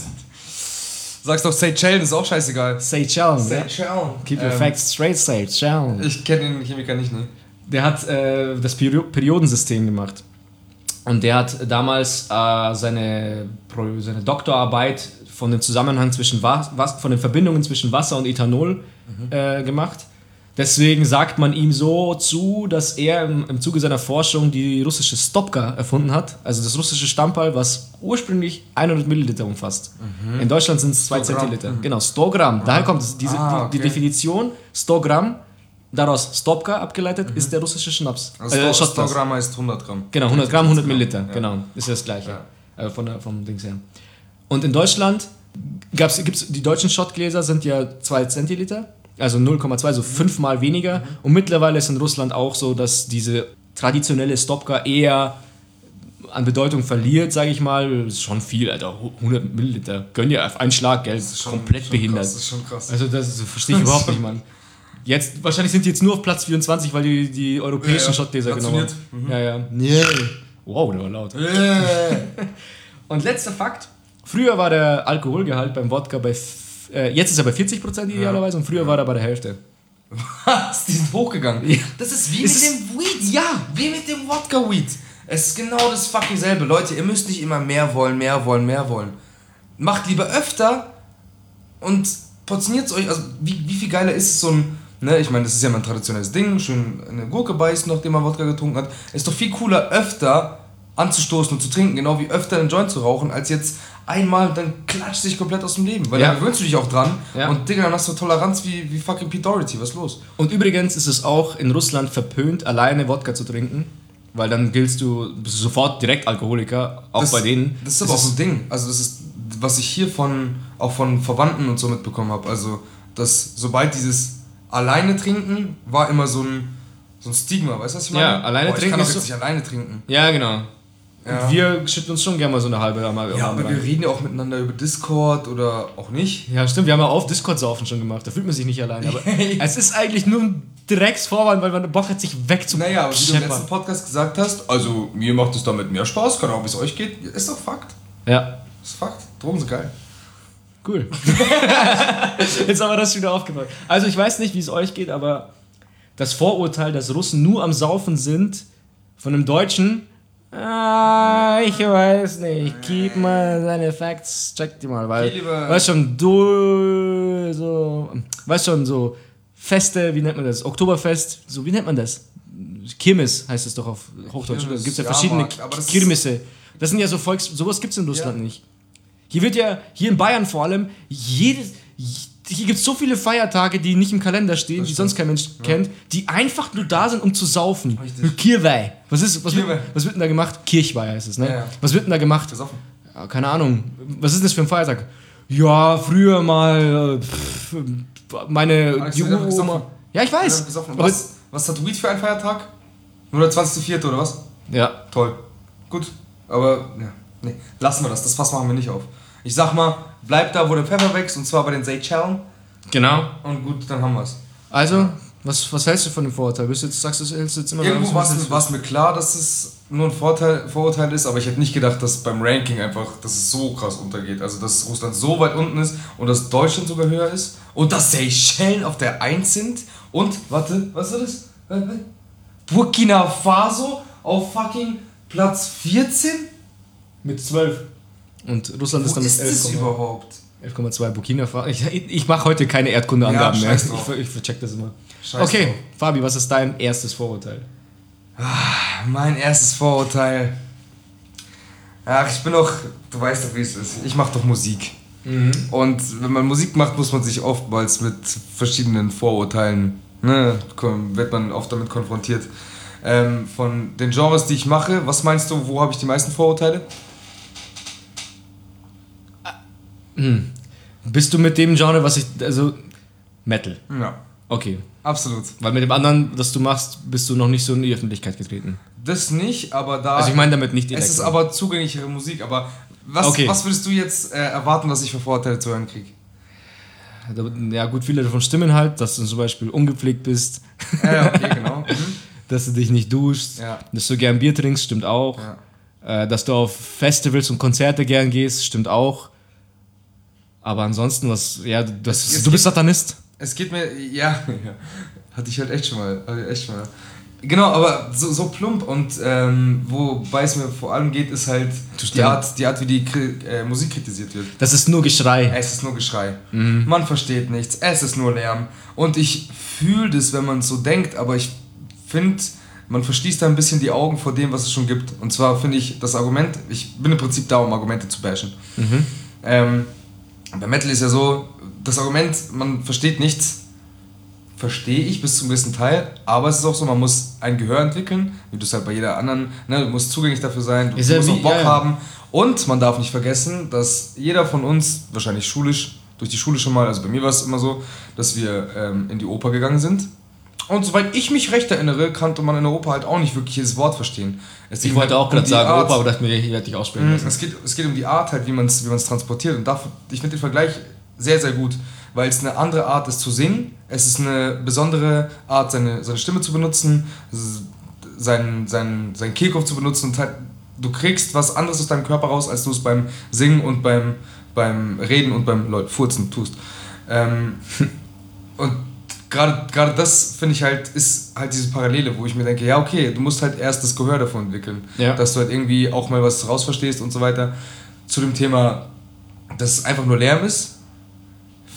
Sagst doch Seychellen, ist auch scheißegal. Seychellen? Seychellen. Keep your Ähm, facts straight, Seychellen. Ich kenne den Chemiker nicht, ne? Der hat äh, das Perio Periodensystem gemacht. Und der hat damals äh, seine, seine Doktorarbeit von dem Zusammenhang zwischen Was was von den Verbindungen zwischen Wasser und Ethanol äh, gemacht. Deswegen sagt man ihm so zu, dass er im, im Zuge seiner Forschung die russische Stopka erfunden hat, also das russische Stammball, was ursprünglich 100 Milliliter umfasst. In Deutschland sind es 2 100 Gramm. Zentiliter. Genau, 100 Gramm. Daher kommt es, diese, Ah, die, die okay. Definition 100 Gramm, daraus Stopka abgeleitet, ist der russische Schnaps. Also Äh, 100 Shotglass. Gramm heißt 100 Gramm. Genau, 100 Gramm, 100 Milliliter. Ja. Genau, ist ja das gleiche. Ja. Äh, von der, vom Dings her. Und in Deutschland gab's, gibt's, die deutschen Shotgläser sind ja 2 Zentiliter, also 0,2, so fünfmal weniger. Und mittlerweile ist in Russland auch so, dass diese traditionelle Stopka eher an Bedeutung verliert, sage ich mal. Das ist schon viel, Alter. 100 Milliliter. Gönn dir auf einen Schlag, gell? Das ist Schon- komplett schon behindert. Krass, das ist schon krass. Also das ist- verstehe ich überhaupt nicht, Mann. Jetzt, wahrscheinlich sind die jetzt nur auf Platz 24, weil die die europäischen Ja, ja. Shotgläser genommen haben. Rationiert. Ja, ja. Nee. Wow, der war laut. Und letzter Fakt. Früher war der Alkoholgehalt beim Wodka bei... Äh, jetzt ist er bei 40% idealerweise und früher war er bei der Hälfte. Was? Die sind hochgegangen. Ja. Das ist wie Es mit dem Weed. Ja, wie mit dem Wodka-Weed. Es ist genau das fucking selbe. Leute, ihr müsst nicht immer mehr wollen, mehr wollen, mehr wollen. Macht lieber öfter und portioniert euch. Also, wie, wie viel geiler ist es so ein. Ne, ich meine, das ist ja mal ein traditionelles Ding. Schön eine Gurke beißen, nachdem man Wodka getrunken hat. Ist doch viel cooler, öfter anzustoßen und zu trinken, genau wie öfter einen Joint zu rauchen, als jetzt einmal, dann klatscht sich komplett aus dem Leben. Weil Ja. dann gewöhnst du dich auch dran. Ja. Und Digga, dann hast du Toleranz wie, wie fucking Pete Doherty. Was ist los? Und übrigens ist es auch in Russland verpönt, alleine Wodka zu trinken. Weil dann giltst du, bist du sofort direkt Alkoholiker, auch das, bei denen. Das ist aber auch so ein Ding. Also das ist, was ich hier von, auch von Verwandten und so mitbekommen habe. Also, dass sobald dieses alleine trinken war immer so ein, so ein Stigma, weißt du, was ich meine? Ja, alleine Boah, ich trinken kann doch jetzt so- nicht alleine trinken. Ja, genau. Ja. Und wir schütten uns schon gerne mal so eine halbe am Ja, aber wir rein. reden ja auch miteinander über Discord oder auch nicht. Ja, stimmt, wir haben ja auf Discord-Saufen schon gemacht. Da fühlt man sich nicht allein. Aber es ist eigentlich nur ein Drecksvorwand, weil man Bock hat, sich wegzuscheppern. Naja, aber wie du im letzten Podcast gesagt hast, also mir macht es damit mehr Spaß, kann auch, wie es euch geht. Ist doch Fakt. Ja, Ist Fakt. Drogen sind geil. Cool. Jetzt haben wir das wieder aufgebaut. Also ich weiß nicht, wie es euch geht, aber das Vorurteil, dass Russen nur am Saufen sind, von einem Deutschen, Ah, ich weiß nicht. Keep mal seine Facts, check die mal, weil, weißt schon, du, so, weißt schon, so Feste, wie nennt man das? Oktoberfest, so, wie nennt man das? Kirmes heißt es doch auf Hochdeutsch. Kirmes, Da gibt es ja verschiedene aber das sind ja so Volks, sowas gibt es in Russland Ja. nicht. Hier wird ja, hier in Bayern vor allem, jedes, hier gibt es so viele Feiertage, die nicht im Kalender stehen, die sonst kein Mensch kennt, die einfach nur da sind, um zu saufen. Richtig. Kirweih. Was, ist, was, wird, was wird denn da gemacht? Kirchweih heißt es, ne? Ja, ja. Was wird denn da gemacht? Besoffen. Ja, keine Ahnung. Was ist denn das für ein Feiertag? Ja, früher mal pff, meine Alex, die besoffen. Ja, ich weiß. Was, was hat Weed für einen Feiertag? Nur der 20.04. oder was? ja, Toll. Gut. Aber, ja. Nee, lassen wir das. Das Fass machen wir nicht auf. Ich sag mal, bleib da, wo der Pfeffer wächst, und zwar bei den Seychellen. genau. Und gut, dann haben wir's. Also, was, was hältst du von dem Vorurteil? Bist du jetzt, sagst du, hältst du jetzt immer Irgendwo noch- war es mir klar, dass es nur ein Vorteil, Vorurteil ist, aber ich hätte nicht gedacht, dass beim Ranking einfach, dass es so krass untergeht. Also, dass Russland so weit unten ist und dass Deutschland sogar höher ist und dass Seychellen auf der 1 sind und, warte, was ist das? Äh, äh, Burkina Faso auf fucking Platz 14? Mit 12. Und Russland Wo ist dann mit ist das 11,2 überhaupt? 11,2 Burkina Faso. Ich, ich mache heute keine Erdkundeangaben Ja, mehr. Ich, ich vercheck das immer. Scheiß okay, drauf. Fabi, was ist dein erstes Vorurteil? Mein erstes Vorurteil. Ach, ich bin doch, du weißt doch, wie es ist. Ich mache doch Musik. Und wenn man Musik macht, muss man sich oftmals mit verschiedenen Vorurteilen, ne, wird man oft damit konfrontiert. Ähm, von den Genres, die ich mache, was meinst du, wo habe ich die meisten Vorurteile? Bist du mit dem Genre, was ich. Also. Metal. Ja, Okay. absolut. Weil mit dem anderen, das du machst, bist du noch nicht so in die Öffentlichkeit getreten. Das nicht, aber da. Also ich meine damit nicht direkt. es ist aber zugänglichere Musik, aber was, Okay. was würdest du jetzt äh, erwarten, dass ich für Vorurteile zu hören kriege? Ja, gut, viele davon stimmen halt, dass du zum Beispiel ungepflegt bist, Ja, okay, genau. Mhm. dass du dich nicht duschst, Ja. dass du gern Bier trinkst, stimmt auch. Ja. Äh, dass du auf Festivals und Konzerte gern gehst, stimmt auch. Aber ansonsten, was, ja, das, Es- es du bist Satanist. Es geht mir, ja, hatte ich halt echt schon mal, echt schon mal. Genau, aber so, so plump und ähm, wobei es mir vor allem geht, ist halt die. Art, die Art, wie die Kri äh, Musik kritisiert wird. Das ist nur Geschrei. Es ist nur Geschrei. Man versteht nichts, es ist nur Lärm. Und ich fühle das, wenn man so denkt, aber ich finde, man verschließt da ein bisschen die Augen vor dem, was es schon gibt. Und zwar finde ich das Argument, ich bin im Prinzip da, um Argumente zu bashen. Ähm, bei Metal ist ja so, das Argument, man versteht nichts, verstehe ich bis zum gewissen Teil, aber es ist auch so, man muss ein Gehör entwickeln, wie du es halt bei jeder anderen, ne, du musst zugänglich dafür sein, du ja musst wie- auch Bock ja, ja. haben und man darf nicht vergessen, dass jeder von uns, wahrscheinlich schulisch, durch die Schule schon mal, also bei mir war es immer so, dass wir ähm, in die Oper gegangen sind und soweit ich mich recht erinnere, kannte man in Oper halt auch nicht wirklich jedes Wort verstehen. Es Ich wollte halt auch um gerade die sagen, Art- Opa, aber dachte mir, ich werde dich aussprechen Mhm, lassen. Es geht, es geht um die Art halt, wie man es wie man's transportiert. Und dafür, ich finde den Vergleich sehr, sehr gut, weil es eine andere Art ist zu singen. Es ist eine besondere Art, seine, seine Stimme zu benutzen, seinen, seinen, seinen Kehlkopf zu benutzen. Und halt, du kriegst was anderes aus deinem Körper raus, als du es beim Singen und beim, beim Reden und beim Leute, Furzen tust. Ähm, und gerade gerade das finde ich halt, ist halt diese Parallele, wo ich mir denke, ja, okay, du musst halt erst das Gehör davon entwickeln. Ja. Dass du halt irgendwie auch mal was rausverstehst und so weiter. Zu dem Thema, dass es einfach nur Lärm ist,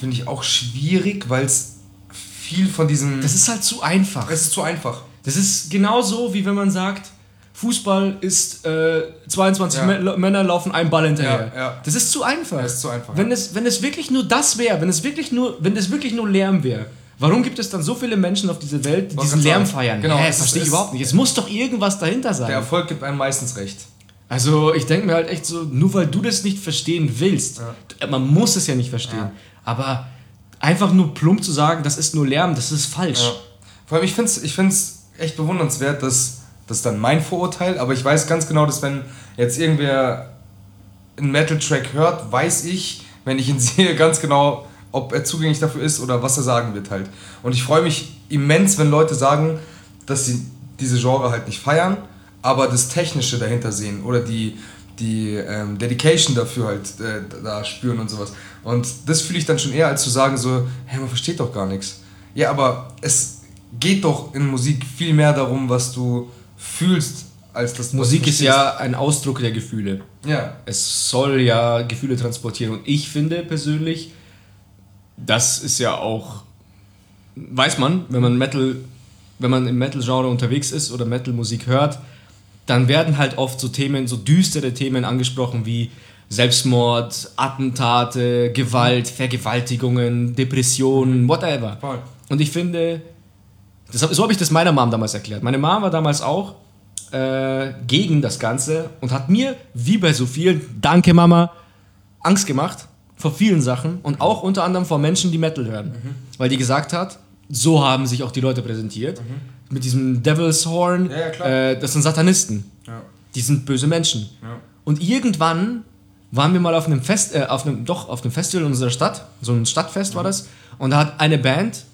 finde ich auch schwierig, weil es viel von diesem. Das ist halt zu einfach. es ist zu einfach. Das ist genauso, wie wenn man sagt, Fußball ist äh, 22 Ja. Mä- Männer laufen einem Ball hinterher. Ja, ja. Das ist zu einfach. Das ist zu einfach, Wenn es, wenn es wirklich nur das wäre, wenn es wirklich nur, wenn es wirklich nur Lärm wäre, warum gibt es dann so viele Menschen auf dieser Welt, die diesen Lärm sagen. feiern? Genau, ist- verstehe ich überhaupt nicht. Es muss doch irgendwas dahinter sein. Der Erfolg gibt einem meistens recht. Also ich denke mir halt echt so, nur weil du das nicht verstehen willst, man muss es ja nicht verstehen, Ja. aber einfach nur plump zu sagen, das ist nur Lärm, das ist falsch. Ja. Vor allem, ich finde es ich find's echt bewundernswert, dass das ist dann mein Vorurteil, aber ich weiß ganz genau, dass wenn jetzt irgendwer einen Metal-Track hört, weiß ich, wenn ich ihn sehe, ganz genau, ob er zugänglich dafür ist oder was er sagen wird halt. Und ich freue mich immens, wenn Leute sagen, dass sie diese Genre halt nicht feiern, aber das Technische dahinter sehen oder die, die ähm, Dedication dafür halt äh, da spüren und sowas. Und das fühle ich dann schon eher, als zu sagen so, hey, man versteht doch gar nichts. Ja, aber es geht doch in Musik viel mehr darum, was du fühlst, als das. Musik ist ja ein Ausdruck der Gefühle. Ja. Es soll ja Gefühle transportieren. Und ich finde persönlich, das ist ja auch, weiß man, wenn man Metal, wenn man im Metal-Genre unterwegs ist oder Metal-Musik hört, dann werden halt oft so Themen, so düstere Themen angesprochen wie Selbstmord, Attentate, Gewalt, Vergewaltigungen, Depressionen, whatever. Voll. Und ich finde, das, so habe ich das meiner Mom damals erklärt. Meine Mom war damals auch äh, gegen das Ganze und hat mir, wie bei so vielen, danke Mama, Angst gemacht vor vielen Sachen und auch unter anderem vor Menschen, die Metal hören. Weil die gesagt hat, so haben sich auch die Leute präsentiert. Mit diesem Devil's Horn, Ja, ja. Äh, das sind Satanisten. Ja. Die sind böse Menschen. Und irgendwann waren wir mal auf einem Fest, äh, auf einem, doch, auf einem Festival in unserer Stadt, so ein Stadtfest Mhm. war das, und da hat eine Band,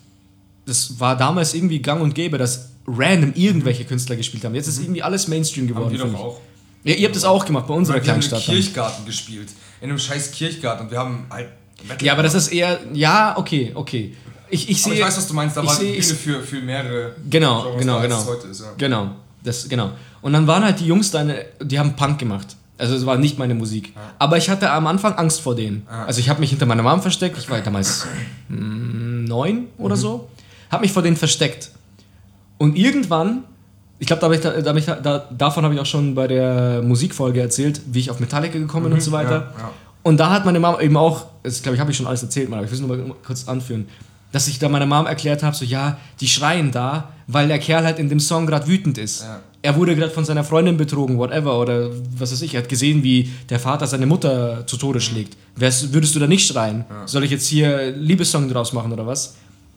das war damals irgendwie gang und gäbe, dass random irgendwelche Künstler gespielt haben. Jetzt ist irgendwie alles Mainstream Mhm. Haben geworden. wir finde doch auch. Ja, ihr habt das auch gemacht bei unserer Wir haben dann. Kirchgarten gespielt. In einem scheiß Kirchgarten. Und wir haben halt. Metal Ja, aber das ist eher, ja, okay, okay. Ich, ich Aber sehe. ich weiß, was du meinst. Da ich war die Bühne für, für mehrere. Genau, Genres genau, da, als genau. es heute ist, ja. Genau, das, genau. Und dann waren halt die Jungs da, eine- die haben Punk gemacht. Also es war nicht meine Musik. Aber ich hatte am Anfang Angst vor denen. Also ich habe mich hinter meiner Mom versteckt. Ich war damals mm, neun oder Mhm. so. Habe mich vor denen versteckt. Und irgendwann, ich glaube, da ich, da, da, ich, davon habe ich auch schon bei der Musikfolge erzählt, wie ich auf Metallica gekommen bin und so weiter. Mhm. ja, ja. Und da hat meine Mom eben auch, das glaube ich, habe ich schon alles erzählt, mal, aber ich will es nur mal kurz anführen, dass ich da meiner Mom erklärt habe, so ja, die schreien da, weil der Kerl halt in dem Song gerade wütend ist. Ja. Er wurde gerade von seiner Freundin betrogen, whatever, oder was weiß ich, er hat gesehen, wie der Vater seine Mutter zu Tode schlägt. Wärst, würdest du da nicht schreien? Soll ich jetzt hier Liebessong draus machen oder was?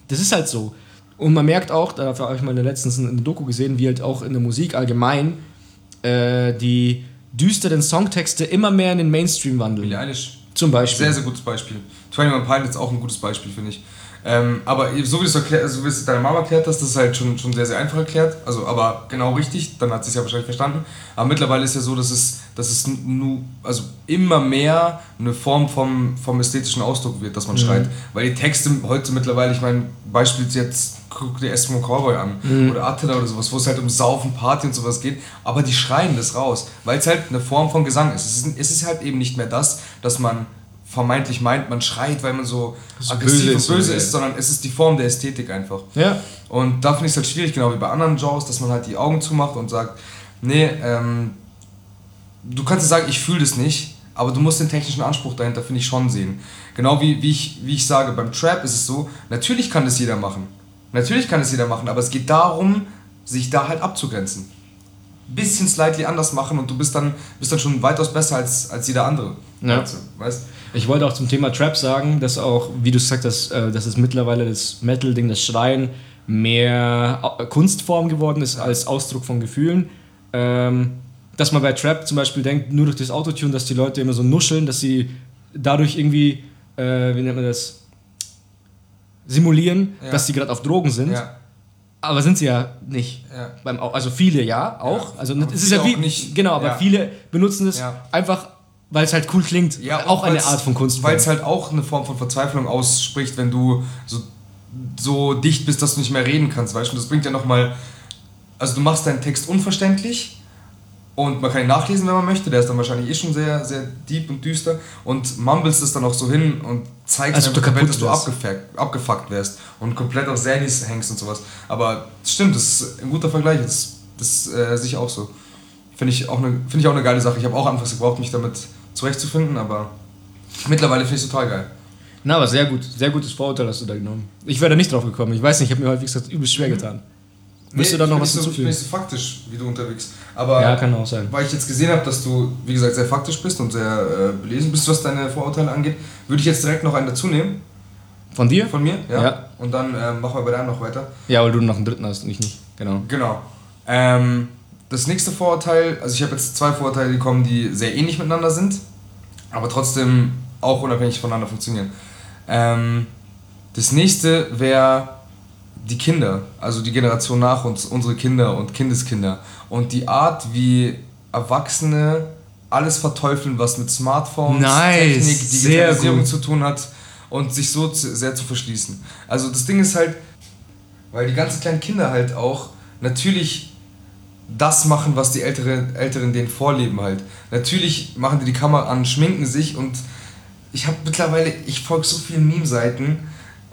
Das ist halt so. Und man merkt auch, da habe ich mal letztens eine Doku gesehen, wie halt auch in der Musik allgemein äh, die düsteren Songtexte immer mehr in den Mainstream wandeln. Billie Eilish. Zum Beispiel. Sehr, sehr gutes Beispiel. 21 Pilots auch ein gutes Beispiel, finde ich. Ähm, aber so wie, erklärt, so wie es deine Mama erklärt hast, das ist halt schon, schon sehr, sehr einfach erklärt. Also, aber genau richtig, dann hat sie es ja wahrscheinlich verstanden. Aber mittlerweile ist ja so, dass es, dass es nu, also immer mehr eine Form vom, vom ästhetischen Ausdruck wird, dass man schreit. Weil die Texte heute mittlerweile, ich meine, Beispiel jetzt, guck dir Eskimo Cowboy an oder Attila oder sowas, wo es halt um Saufen, Party und sowas geht, aber die schreien das raus, weil es halt eine Form von Gesang ist. Es ist, es ist halt eben nicht mehr das, dass man vermeintlich meint, man schreit, weil man so aggressiv böse und ist böse oder- ist, sondern es ist die Form der Ästhetik einfach. Ja. Und da finde ich es halt schwierig, genau wie bei anderen Genres, dass man halt die Augen zumacht und sagt, nee, ähm, du kannst sagen, ich fühle das nicht, aber du musst den technischen Anspruch dahinter, finde ich, schon sehen. Genau wie, wie, ich, wie ich sage, beim Trap ist es so, natürlich kann das jeder machen. Natürlich kann es jeder machen, aber es geht darum, sich da halt abzugrenzen. Bisschen slightly anders machen und du bist dann, bist dann schon weitaus besser als, als jeder andere. Ja. Weißt du? Ich wollte auch zum Thema Trap sagen, dass auch, wie du gesagt hast, äh, dass es mittlerweile das Metal-Ding, das Schreien, mehr Au- Kunstform geworden ist als Ausdruck von Gefühlen. Ähm, dass man bei Trap zum Beispiel denkt, nur durch das Autotune, dass die Leute immer so nuscheln, dass sie dadurch irgendwie, äh, wie nennt man das, simulieren, Ja. dass sie gerade auf Drogen sind. Ja, Aber sind sie ja nicht. ja. Beim, also viele ja auch. Also es ist ja wie, nicht. genau, aber viele benutzen es einfach, weil es halt cool klingt. Ja, auch eine Art von Kunst. Weil es halt auch eine Form von Verzweiflung ausspricht, wenn du so, so dicht bist, dass du nicht mehr reden kannst, weißt du? Das bringt ja nochmal. Also, du machst deinen Text unverständlich und man kann ihn nachlesen, wenn man möchte. Der ist dann wahrscheinlich eh schon sehr, sehr deep und düster und mumbles es dann auch so hin und zeigst Als ob einfach dass du abgefuckt, abgefuckt wärst und komplett auf Sandys hängst und sowas. Aber das stimmt, das ist ein guter Vergleich. Das, das äh, sehe ich auch so. Finde ich, auch eine- finde ich auch eine geile Sache. Ich habe auch anfangs gebraucht, mich damit zurechtzufinden, aber mittlerweile finde ich es total geil. Na, aber sehr gut. Sehr gutes Vorurteil hast du da genommen. Ich wäre da nicht drauf gekommen. Ich weiß nicht, ich habe mir häufig gesagt, übelst schwer getan. Willst du da noch was nicht so, Ich bin hinzufügen? nicht so faktisch wie du unterwegs. Aber Ja, kann auch sein. weil ich jetzt gesehen habe, dass du, wie gesagt, sehr faktisch bist und sehr äh, belesen bist, was deine Vorurteile angeht, würde ich jetzt direkt noch einen dazu nehmen. Von dir? Von mir, ja. Ja. Und dann äh, machen wir bei deinem noch weiter. Ja, weil du noch einen dritten hast und ich nicht. Genau. Genau. Ähm, das nächste Vorurteil, also ich habe jetzt zwei Vorurteile, die kommen, die sehr ähnlich miteinander sind, aber trotzdem auch unabhängig voneinander funktionieren. Ähm, das nächste wäre die Kinder, also die Generation nach uns, unsere Kinder und Kindeskinder. Und die Art, wie Erwachsene alles verteufeln, was mit Smartphones, Nice, Technik, Digitalisierung zu tun hat und sich so zu, sehr zu verschließen. Also das Ding ist halt, weil die ganzen kleinen Kinder halt auch natürlich das machen, was die Ältere, Älteren denen vorleben halt. Natürlich machen die die Kamera an, schminken sich und ich habe mittlerweile, ich folge so vielen Meme-Seiten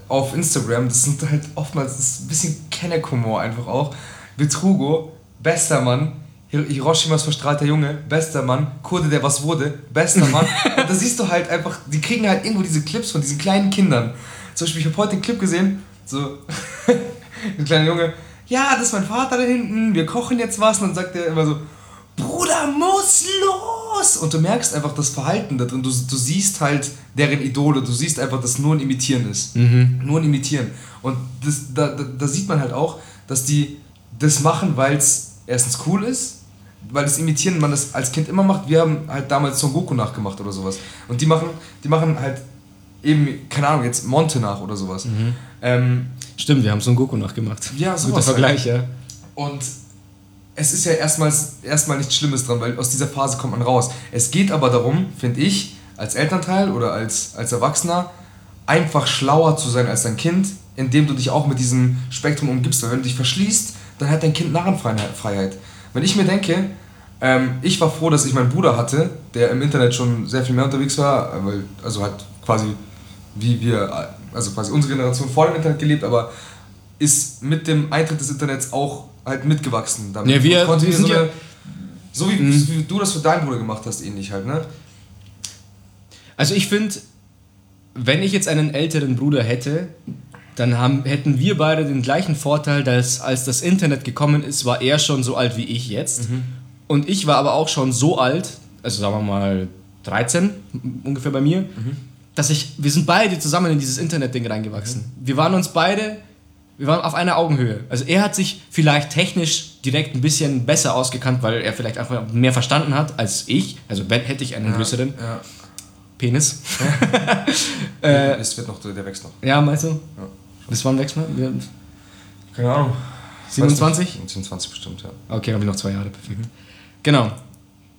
auf Instagram, das sind halt oftmals das ist ein bisschen Kennerkumor einfach auch. Betrugo, bester Mann, Hiroshimas verstrahlter Junge, bester Mann, Kurde, der was wurde, bester Mann. und da siehst du halt einfach, die kriegen halt irgendwo diese Clips von diesen kleinen Kindern. Zum Beispiel, ich habe heute den Clip gesehen, so, ein kleiner Junge, ja, das ist mein Vater da hinten, wir kochen jetzt was. Und dann sagt er immer so, Bruder, muss los! Und du merkst einfach das Verhalten da drin. Du, du siehst halt deren Idole, du siehst einfach, dass nur ein Imitieren ist. Mhm. Nur ein Imitieren. Und das, da, da, da sieht man halt auch, dass die das machen, weil es erstens cool ist, weil das Imitieren man das als Kind immer macht. Wir haben halt damals Son Goku nachgemacht oder sowas. Und die machen, die machen halt eben, keine Ahnung, jetzt Monte nach oder sowas. Mhm. Ähm, Stimmt, wir haben Son Goku nachgemacht. Ja, so Guter Vergleich, halt. ja. Und es ist ja erstmals, erstmal nichts Schlimmes dran, weil aus dieser Phase kommt man raus. Es geht aber darum, finde ich, als Elternteil oder als, als Erwachsener, einfach schlauer zu sein als dein Kind, indem du dich auch mit diesem Spektrum umgibst. Weil wenn du dich verschließt, dann hat dein Kind Narrenfreiheit. Wenn ich mir denke, ähm, ich war froh, dass ich meinen Bruder hatte, der im Internet schon sehr viel mehr unterwegs war, weil, also hat quasi wie wir, also quasi unsere Generation vor dem Internet gelebt, aber ist mit dem Eintritt des Internets auch halt mitgewachsen. Damit ja, wir, wir so, eine, ja so wie, mhm. wie, du das für deinen Bruder gemacht hast, ähnlich halt, ne? Also ich finde, wenn ich jetzt einen älteren Bruder hätte, dann haben, hätten wir beide den gleichen Vorteil, dass als das Internet gekommen ist, war er schon so alt wie ich jetzt. Mhm. Und ich war aber auch schon so alt, also sagen wir mal 13 ungefähr bei mir, mhm dass ich, wir sind beide zusammen in dieses Internet-Ding reingewachsen. Mhm. Wir waren uns beide, wir waren auf einer Augenhöhe. Also er hat sich vielleicht technisch direkt ein bisschen besser ausgekannt, weil er vielleicht einfach mehr verstanden hat als ich. Also hätte ich einen ja, größeren ja. Penis. äh, es wird noch, der wächst noch. Ja, meinst du? Ja. Bis wann wächst man? Keine Ahnung. 27? 27 bestimmt, ja. Okay, habe ich noch zwei Jahre, perfekt. Mhm. Genau.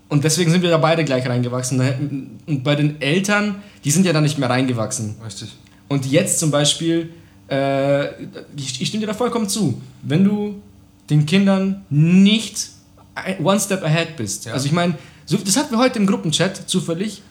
Und deswegen sind wir da beide gleich reingewachsen. Und bei den Eltern, die sind ja dann nicht mehr reingewachsen. Richtig. Und jetzt zum Beispiel, äh, ich, ich stimme dir da vollkommen zu, wenn du den Kindern nicht one step ahead bist. Ja. Also ich meine, so, das hatten wir heute im Gruppenchat zufällig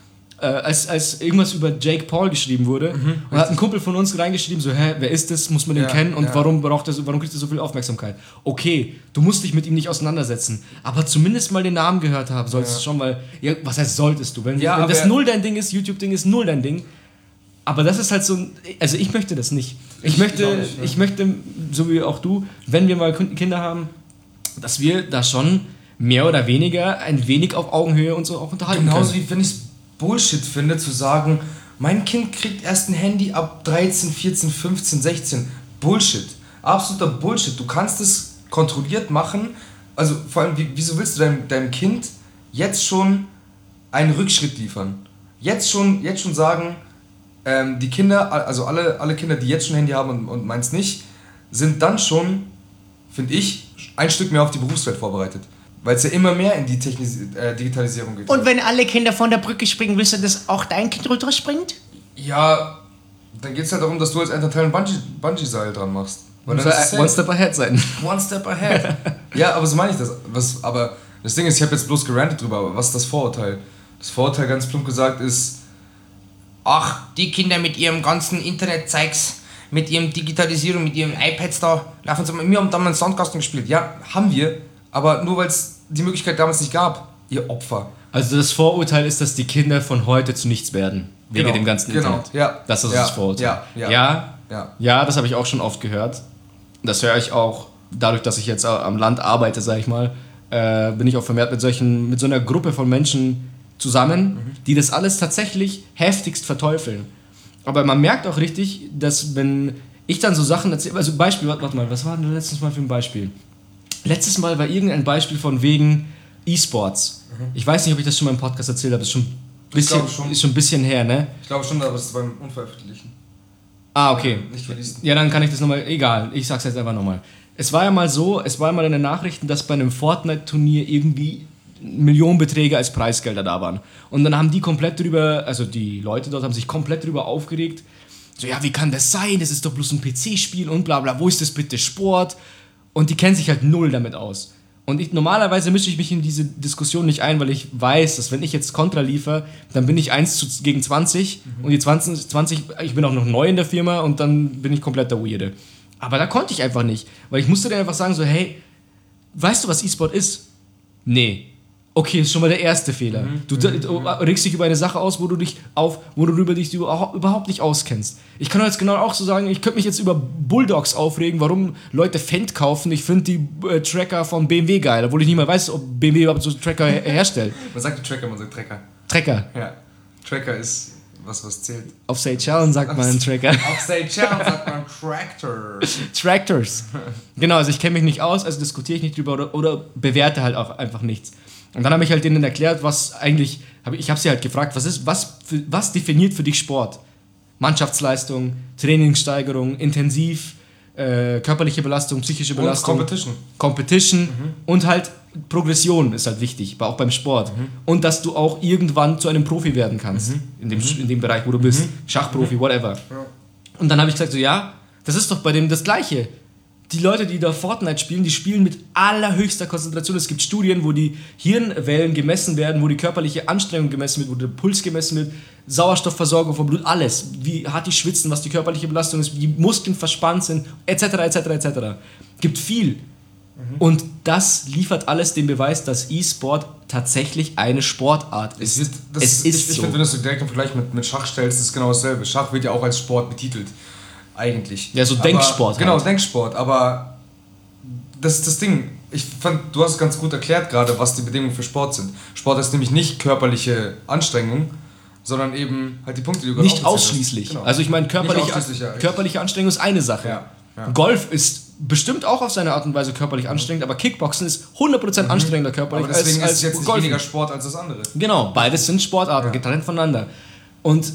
äh, als, als irgendwas über Jake Paul geschrieben wurde. Mhm, und hat ein Kumpel von uns reingeschrieben, so, hä, wer ist das? Muss man den ja, kennen? Und ja. warum braucht das, warum kriegt er so viel Aufmerksamkeit? Okay, du musst dich mit ihm nicht auseinandersetzen, aber zumindest mal den Namen gehört haben solltest ja. du schon, weil, ja, was heißt solltest du? Wenn, wenn das null dein Ding ist, YouTube-Ding ist null dein Ding. Aber das ist halt so, also ich möchte das nicht. Ich, ich möchte, nicht, ne? ich möchte, so wie auch du, wenn wir mal Kinder haben, dass wir da schon mehr oder weniger ein wenig auf Augenhöhe uns auch unterhalten Genauso können. wie wenn ich es Bullshit finde, zu sagen, mein Kind kriegt erst ein Handy ab 13, 14, 15, 16. Bullshit. Absoluter Bullshit. Du kannst es kontrolliert machen. Also vor allem, wieso willst du deinem, deinem Kind jetzt schon einen Rückschritt liefern? Jetzt schon, jetzt schon sagen, ähm, die Kinder, also alle, alle Kinder, die jetzt schon ein Handy haben und, und meins nicht, sind dann schon, finde ich, ein Stück mehr auf die Berufswelt vorbereitet. Weil es ja immer mehr in die Technis äh, Digitalisierung geht. Und wenn alle Kinder von der Brücke springen, willst du, dass auch dein Kind runterspringt? Ja, dann geht es halt darum, dass du als Elternteil ein Bungee-Seil dran machst. Weil dann ist one step ahead sein. One step ahead. ja, aber so meine ich das. Was, aber das Ding ist, ich habe jetzt bloß gerantet drüber, aber was ist das Vorurteil? Das Vorurteil, ganz plump gesagt, ist... Ach, die Kinder mit ihrem ganzen Internet-Zeugs, mit ihrem Digitalisierung, mit ihren iPads da, laufen so... Wir haben damals Sandkasten gespielt. Ja, haben wir, aber nur weil es die Möglichkeit damals nicht gab, ihr Opfer. Also das Vorurteil ist, dass die Kinder von heute zu nichts werden. Wegen genau, dem ganzen genau, Internet. Ja, das ist ja, das Vorurteil. Ja, ja, ja, ja. das habe ich auch schon oft gehört. Das höre ich auch dadurch, dass ich jetzt am Land arbeite, sage ich mal, äh, bin ich auch vermehrt mit solchen, mit so einer Gruppe von Menschen zusammen, mhm. die das alles tatsächlich heftigst verteufeln. Aber man merkt auch richtig, dass wenn ich dann so Sachen erzähle, also Beispiel, warte mal, was war denn letztes Mal für ein Beispiel? Letztes Mal war irgendein Beispiel von wegen E-Sports. Mhm. Ich weiß nicht, ob ich das schon mal im Podcast erzählt habe. Ist schon, bisschen, schon. ist schon ein bisschen her, ne? Ich glaube schon, aber es ist beim Unveröffentlichen. Ah, okay. Nicht verließen. Ja, dann kann ich das nochmal. Egal, ich sag's jetzt einfach nochmal. Es war ja mal so, es war ja mal in den Nachrichten, dass bei einem Fortnite-Turnier irgendwie Millionenbeträge als Preisgelder da waren. Und dann haben die komplett drüber, also die Leute dort haben sich komplett drüber aufgeregt. So, ja, wie kann das sein? Das ist doch bloß ein PC-Spiel und bla bla. Wo ist das bitte Sport? Und die kennen sich halt null damit aus. Und ich, normalerweise mische ich mich in diese Diskussion nicht ein, weil ich weiß, dass wenn ich jetzt Kontra liefere, dann bin ich 1 zu, gegen 20 und die 20, 20, ich bin auch noch neu in der Firma und dann bin ich komplett der Weirde. Aber da konnte ich einfach nicht, weil ich musste dann einfach sagen so, hey, weißt du, was E-Sport ist? Nee. Okay, ist schon mal der erste Fehler. Du, du regst dich über eine Sache aus, wo du dich auf, wo du über dich überhaupt überhaupt nicht auskennst. Ich kann jetzt genau auch so sagen, ich könnte mich jetzt über Bulldogs aufregen, warum Leute Fendt kaufen. Ich finde die äh, Tracker von BMW geil, obwohl ich nicht mal weiß, ob BMW überhaupt so Tracker her herstellt. Man sagt Tracker, man sagt Trecker. Trecker. Ja. Tracker ist was, was zählt. Auf Seychellen sagt man einen Tracker. Auf Seychellen sagt man Tractor. Tractors. Genau, also ich kenne mich nicht aus, also diskutiere ich nicht drüber oder, oder bewerte halt auch einfach nichts. Und dann habe ich halt denen erklärt, was eigentlich, hab ich, habe sie halt gefragt, was ist, was, für, was definiert für dich Sport? Mannschaftsleistung, Trainingssteigerung, intensiv, äh, körperliche Belastung, psychische Und Belastung. Competition. Competition und halt Progression ist halt wichtig, auch beim Sport. Und dass du auch irgendwann zu einem Profi werden kannst, in, dem, in dem Bereich, wo du bist. Schachprofi, whatever. Und dann habe ich gesagt, so ja, das ist doch bei dem das Gleiche. Die Leute, die da Fortnite spielen, die spielen mit allerhöchster Konzentration. Es gibt Studien, wo die Hirnwellen gemessen werden, wo die körperliche Anstrengung gemessen wird, wo der Puls gemessen wird, Sauerstoffversorgung vom Blut, alles. Wie hart die schwitzen, was die körperliche Belastung ist, wie die Muskeln verspannt sind, etc., etc., etc. Gibt viel. Und das liefert alles den Beweis, dass E-Sport tatsächlich eine Sportart ist. Das, es ich, ist ich so. finde, wenn du es direkt im Vergleich mit, mit Schach stellst, ist es genau dasselbe. Schach wird ja auch als Sport betitelt. Eigentlich. Ja, so Aber- Denksport Genau, halt. Denksport. Aber das ist das Ding. Ich fand, du hast ganz gut erklärt gerade, was die Bedingungen für Sport sind. Sport ist nämlich nicht körperliche Anstrengung, sondern eben halt die Punkte, die du gerade Nicht ausschließlich. Genau. Also ich meine, körperliche, ja. körperliche Anstrengung ist eine Sache. Ja, ja. Golf ist bestimmt auch auf seine Art und Weise körperlich anstrengend, aber Kickboxen ist 100% anstrengender körperlich Mhm. Aber deswegen als, ist es jetzt Golfen. weniger Sport als das andere. Genau, beides sind Sportarten, getrennt voneinander. Und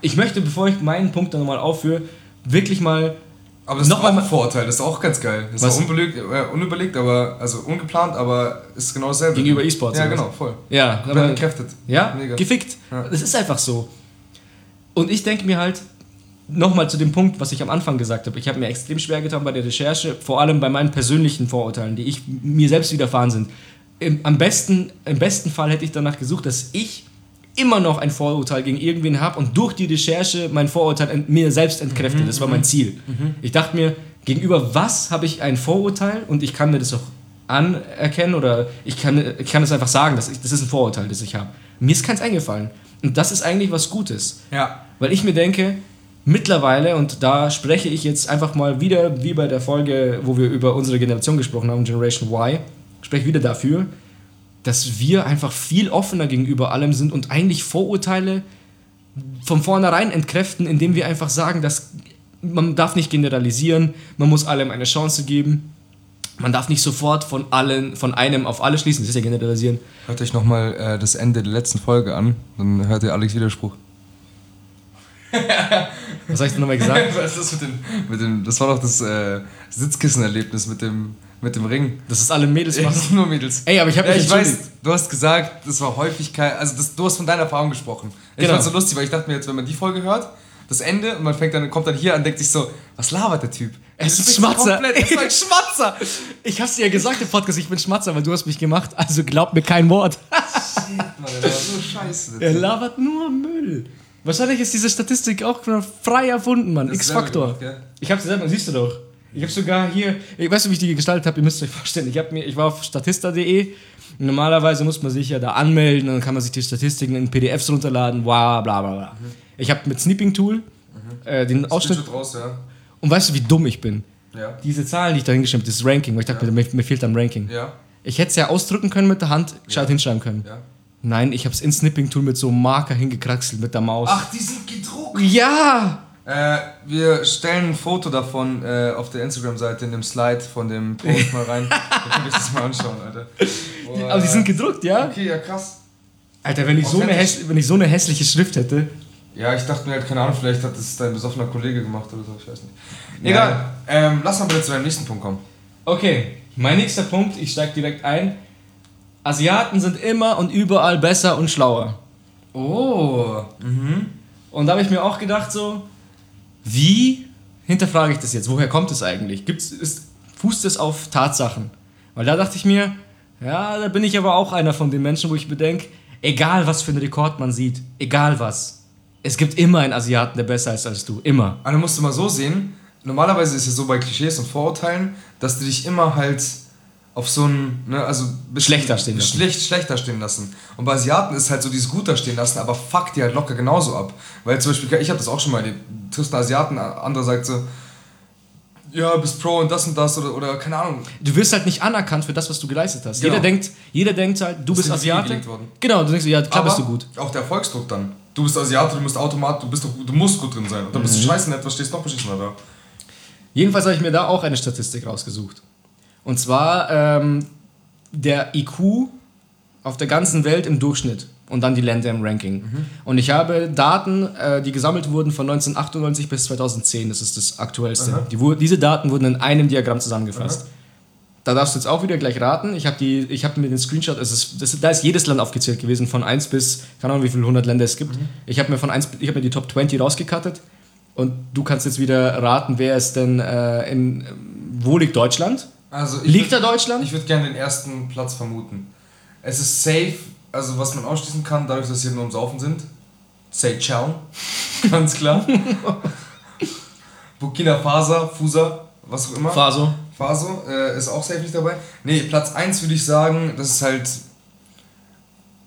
ich möchte, bevor ich meinen Punkt dann nochmal aufführe, wirklich mal Aber das ist auch mal- ein Vorteil, das ist auch ganz geil. Das Was? ist auch unbelegt, äh, unüberlegt, aber, also ungeplant, aber ist genau dasselbe. Gegenüber E-Sports, Ja, genau, voll. Ja, Komplett aber, entkräftet. ja Mega. gefickt. Ja. Das ist einfach so. Und ich denke mir halt, nochmal zu dem Punkt, was ich am Anfang gesagt habe. Ich habe mir extrem schwer getan bei der Recherche, vor allem bei meinen persönlichen Vorurteilen, die ich mir selbst widerfahren sind. Im, am besten, Im besten Fall hätte ich danach gesucht, dass ich immer noch ein Vorurteil gegen irgendwen habe und durch die Recherche mein Vorurteil mir selbst entkräfte. Das war mein Ziel. Ich dachte mir, gegenüber was habe ich ein Vorurteil und ich kann mir das auch anerkennen oder ich kann, ich kann es einfach sagen, dass ich, das ist ein Vorurteil, das ich habe. Mir ist keins eingefallen. Und das ist eigentlich was Gutes. Ja. Weil ich mir denke, mittlerweile, und da spreche ich jetzt einfach mal wieder, wie bei der Folge, wo wir über unsere Generation gesprochen haben, Generation Y, spreche ich wieder dafür, dass wir einfach viel offener gegenüber allem sind und eigentlich Vorurteile von vornherein entkräften, indem wir einfach sagen, dass man darf nicht generalisieren, man muss allem eine Chance geben. Man darf nicht sofort von allen, von einem auf alle schließen. Das ist ja generalisieren. Hört euch nochmal äh, das Ende der letzten Folge an, dann hört ihr Alex Widerspruch. Was habe ich denn nochmal gesagt? Was ist das mit dem, mit dem, das war doch das äh, Sitzkissenerlebnis mit dem, mit dem Ring. Dass es alle Mädels Das machen. sind nur Mädels. Ey, aber ich habe Ja, ich weiß, du hast gesagt, das war Häufigkeit, also das, du hast von deiner Erfahrung gesprochen. Ich Genau. fand's so lustig, weil ich dachte mir jetzt, wenn man die Folge hört, das Ende und man fängt dann, kommt dann hier an und denkt sich so, was labert der Typ? Das ist so Schmatzer. komplett- Es ist ein Schmatzer. Ich hab's dir ja gesagt im Podcast, ich bin Schmatzer, weil du hast mich gemacht, also glaub mir kein Wort. Mann, der war so scheiße. Er labert nur Müll. Wahrscheinlich ist diese Statistik auch frei erfunden, Mann. Das X-Faktor. Ich hab's dir selber, siehst du doch. Ich hab sogar hier, ich weiß nicht, wie ich die gestaltet habe, ihr müsst euch vorstellen. Ich, mir, ich war auf statista.de. Normalerweise muss man sich ja da anmelden und dann kann man sich die Statistiken in PDFs runterladen, bla bla bla bla. Ich habe mit Snipping Tool äh, den Ausschnitt. Screenshot raus, ja. Und weißt du, wie dumm ich bin? Ja. Diese Zahlen, die ich da hingeschrieben habe, das Ranking, weil ich dachte, mir, mir fehlt dann Ranking. Ja. Ich hätte es ja ausdrücken können mit der Hand, gescheit hinschreiben können. Ja. Nein, ich habe es in Snipping-Tool mit so einem Marker hingekraxelt mit der Maus. Ach, die sind gedruckt. Ja! Äh, wir stellen ein Foto davon äh, auf der Instagram-Seite in dem Slide von dem Post mal rein. da könnt ihr euch das mal anschauen, Alter. Boah. Aber die sind gedruckt, ja? Okay, ja krass. Alter, wenn ich, so eine wenn ich so eine hässliche Schrift hätte. Ja, ich dachte mir halt, keine Ahnung, vielleicht hat das dein besoffener Kollege gemacht oder so, ich weiß nicht. Egal, ähm, lass mal bitte zu deinem nächsten Punkt kommen. Okay, mein nächster Punkt, ich steige direkt ein. Asiaten sind immer und überall besser und schlauer. Oh. Mhm. Und da habe ich mir auch gedacht, so, wie hinterfrage ich das jetzt? Woher kommt es eigentlich? Gibt's, ist, fußt es auf Tatsachen? Weil da dachte ich mir, ja, da bin ich aber auch einer von den Menschen, wo ich bedenke, egal was für einen Rekord man sieht, egal was, es gibt immer einen Asiaten, der besser ist als du. Immer. Du musst du mal so sehen, normalerweise ist es so bei Klischees und Vorurteilen, dass die dich immer halt auf so ein, ne, also Schlechter stehen lassen. Schlecht, schlechter stehen lassen. Und bei Asiaten ist halt so dieses Guter stehen lassen, aber fuck die halt locker genauso ab. Weil zum Beispiel, ich habe das auch schon mal erlebt, du triffst einen Asiaten, anderer sagt so, ja, bist Pro und das und das oder, oder keine Ahnung. Du wirst halt nicht anerkannt für das, was du geleistet hast. Genau. Jeder, denkt, jeder denkt halt, du bist in die Wiege Asiate. Genau, du denkst, ja, klar bist aber du gut. auch der Erfolgsdruck dann. Du bist Asiate, du musst Automat, du bist doch, du musst gut drin sein. Und dann Mhm. bist du scheiße nett, was stehst noch beschissener da? Jedenfalls habe ich mir da auch eine Statistik rausgesucht. Und zwar ähm, der IQ auf der ganzen Welt im Durchschnitt und dann die Länder im Ranking. Und ich habe Daten, äh, die gesammelt wurden von 1998 bis 2010, das ist das aktuellste. Aha. Die, diese Daten wurden in einem Diagramm zusammengefasst. Da darfst du jetzt auch wieder gleich raten. Ich habe habe mir den Screenshot, es ist, das, da ist jedes Land aufgezählt gewesen, von 1 bis, keine Ahnung, wie viele hundert Länder es gibt. Ich habe mir von 1, ich habe mir die Top 20 rausgekattet. Und du kannst jetzt wieder raten, wer ist denn äh, in, wo liegt Deutschland? Also Liegt würd- da Deutschland? Ich würde gerne den ersten Platz vermuten. Es ist safe, also was man ausschließen kann, dadurch, dass hier nur ums Saufen sind. Say Chow, ganz klar. Burkina Faso, Fusa, was auch immer. Faso. Faso äh, ist auch safe nicht dabei. Nee, Platz 1 würde ich sagen, das ist halt.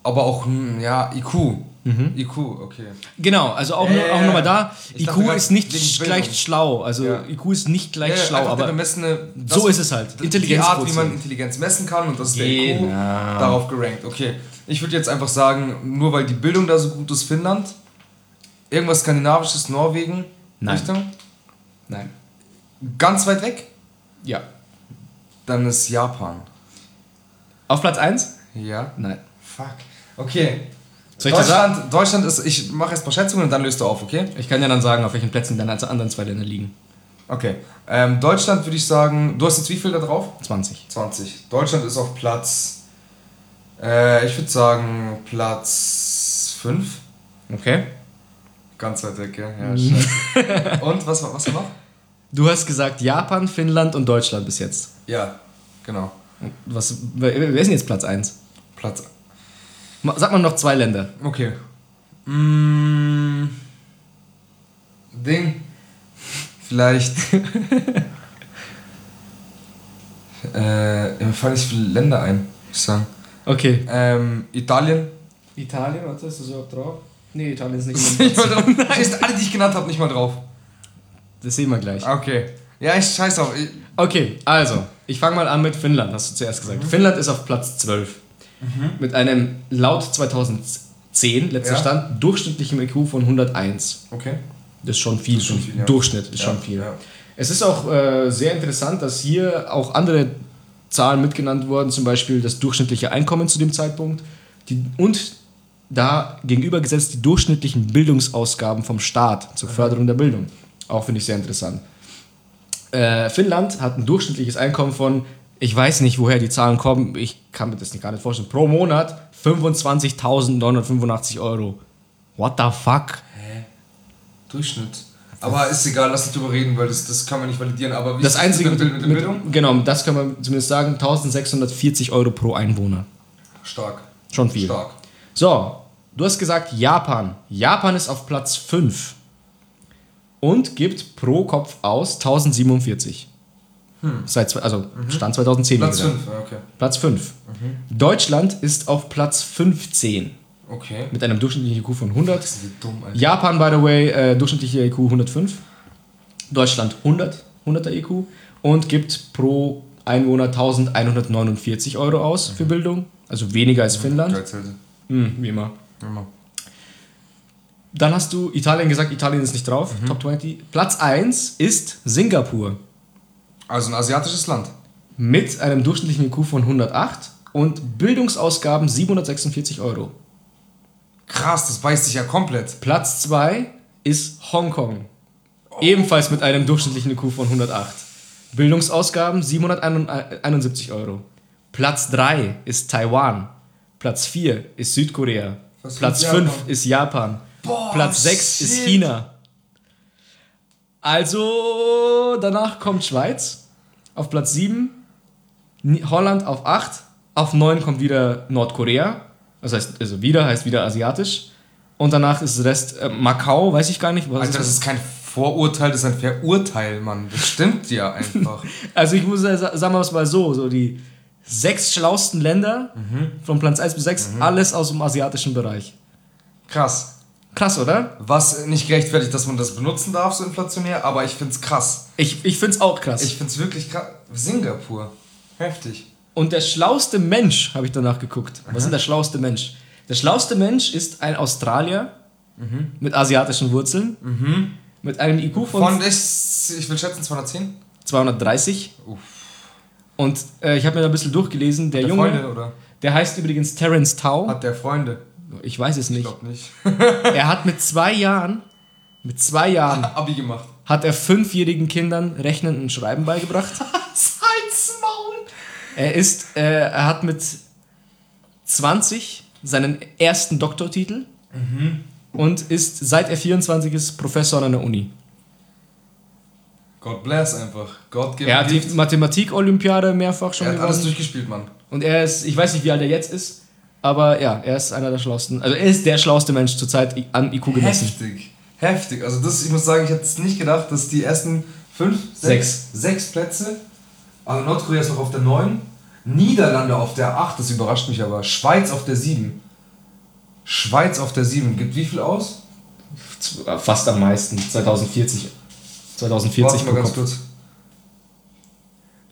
Aber auch, hm, ja, IQ. IQ, okay. Genau, also auch, ja, auch nochmal da. IQ ist nicht gleich schlau. Also Ja. IQ ist nicht gleich Ja, schlau, aber bemessene, so ist es halt. Die Art, wie man. Intelligenz messen kann und das ist der IQ Genau. darauf gerankt. Okay, ich würde jetzt einfach sagen, nur weil die Bildung da so gut ist, Finnland, irgendwas Skandinavisches, Norwegen, Nein. Richtung, Nein. ganz weit weg, Ja. dann ist Japan. Auf Platz 1? Ja. Nein. Fuck. Okay. Soll ich? Deutschland, Deutschland ist, ich mache jetzt ein paar Schätzungen und dann löst du auf, okay? Ich kann ja dann sagen, auf welchen Plätzen deine anderen zwei Länder liegen. Okay. Ähm, Deutschland würde ich sagen, du hast jetzt wie viel da drauf? 20. 20. Deutschland ist auf Platz, äh, ich würde sagen Platz 5. Okay. Ganz weit weg, ja. ja scheiße. und was, war- was noch? Du hast gesagt Japan, Finnland und Deutschland bis jetzt. Ja, genau. Was, wer, ist denn jetzt Platz 1? Platz. Sag mal noch zwei Länder. Okay. Mm, Ding. Vielleicht. äh, mir fallen nicht viele Länder ein, muss ich sagen. Okay. Ähm, Italien. Italien, warte, ist das überhaupt drauf? Nee, Italien ist nicht nicht mal drauf. Stehst alle, die ich genannt habe, nicht mal drauf. Das sehen wir gleich. Okay. Ja, ich scheiß auf. Ich, Okay, also, ich fange mal an mit Finnland, hast du zuerst gesagt. Finnland ist auf Platz 12. Mit einem laut 2010, letzter Ja. Stand, durchschnittlichem IQ von 101. okay. Das ist schon viel. Ist schon viel, ja. Durchschnitt ist Ja, schon viel. Es ist auch äh, sehr interessant, dass hier auch andere Zahlen mitgenannt wurden, zum Beispiel das durchschnittliche Einkommen zu dem Zeitpunkt die, und da gegenübergesetzt die durchschnittlichen Bildungsausgaben vom Staat zur Förderung der Bildung. Auch finde ich sehr interessant. Äh, Finnland hat ein durchschnittliches Einkommen von, ich weiß nicht, woher die Zahlen kommen, ich kann mir das nicht gar nicht vorstellen, pro Monat 25.985 Euro. What the fuck? Durchschnitt. Aber ist egal, lass nicht drüber reden, weil das, das kann man nicht validieren. Aber wie Das ist einzige mit, mit, mit, mit, Bildung? Genau, das kann man zumindest sagen, 1640 Euro pro Einwohner. Stark. Schon viel. Stark. So, du hast gesagt Japan. Japan ist auf Platz 5 und gibt pro Kopf aus 1047. Seit, zwei- also Stand 2010. wie Hm. Platz gesagt. 5, okay. Platz 5. Deutschland ist auf Platz 15 Okay. mit einem durchschnittlichen IQ von 100. Das ist dumm, Alter. Japan, by the way, äh, durchschnittlicher IQ 105. Deutschland 100, 100er IQ und gibt pro Einwohner 1149 Euro aus für Bildung. Also weniger als Finnland. Geizhälter. Hm, wie immer. Immer. Dann hast du Italien gesagt, Italien ist nicht drauf, Top 20. Platz 1 ist Singapur Also ein asiatisches Land. mit einem durchschnittlichen IQ von 108 und Bildungsausgaben 746 Euro. Krass, das beißt sich ja komplett. Platz 2 ist Hongkong. Ebenfalls mit einem durchschnittlichen IQ von 108. Bildungsausgaben 771 Euro. Platz 3 ist Taiwan. Platz 4 ist Südkorea. Was Platz mit 5 Japan? ist Japan. Boah, Platz 6 ist. China. Also danach kommt Schweiz. Auf Platz 7 Ni- Holland auf 8, auf 9 kommt wieder Nordkorea. Das heißt, also wieder heißt wieder asiatisch. Und danach ist der Rest äh, Macau, weiß ich gar nicht. Was Alter, das ist kein Vorurteil, das ist ein Verurteil, Mann. Das stimmt ja einfach. Also ich muss ja sa- sagen wir es mal so, so die sechs schlausten Länder von Platz 1 bis 6, alles aus dem asiatischen Bereich. Krass. Krass, oder? Was nicht gerechtfertigt, dass man das benutzen darf, so inflationär, aber ich find's krass. Ich, ich finde es auch krass. Ich find's wirklich krass. Singapur. Heftig. Und der schlauste Mensch, habe ich danach geguckt. Was ist der schlauste Mensch? Der schlauste Mensch ist ein Australier mit asiatischen Wurzeln, mit einem IQ von, Von, ich, ich will schätzen, 210? 230. Uff. Und äh, ich habe mir da ein bisschen durchgelesen. Der, Der Junge, Freunde, oder? der heißt übrigens Terence Tao. Hat der Freunde? Ich weiß es Ich nicht. glaub nicht. Er hat mit zwei Jahren, mit zwei Jahren, Abi gemacht. hat er fünfjährigen Kindern Rechnen und Schreiben beigebracht. Halt's Maul! Er ist, äh, er hat mit 20 seinen ersten Doktortitel und ist seit er 24 ist Professor an der Uni. God bless einfach. God give Er hat die. Mathematik-Olympiade mehrfach schon Er hat alles gewonnen. durchgespielt, Mann. Und er ist, ich weiß nicht, wie alt er jetzt ist, aber ja, er ist einer der schlauesten, also er ist der schlauste Mensch zurzeit an IQ gemessen. Heftig. Heftig. Also das, ich muss sagen, ich hätte es nicht gedacht, dass die ersten fünf, sechs, sechs Plätze, also Nordkorea ist noch auf der 9, Niederlande auf der 8, das überrascht mich aber, Schweiz auf der 7. Schweiz auf der 7. Gibt wie viel aus? Fast am meisten, 2040. 2040 Warte mal ganz kurz.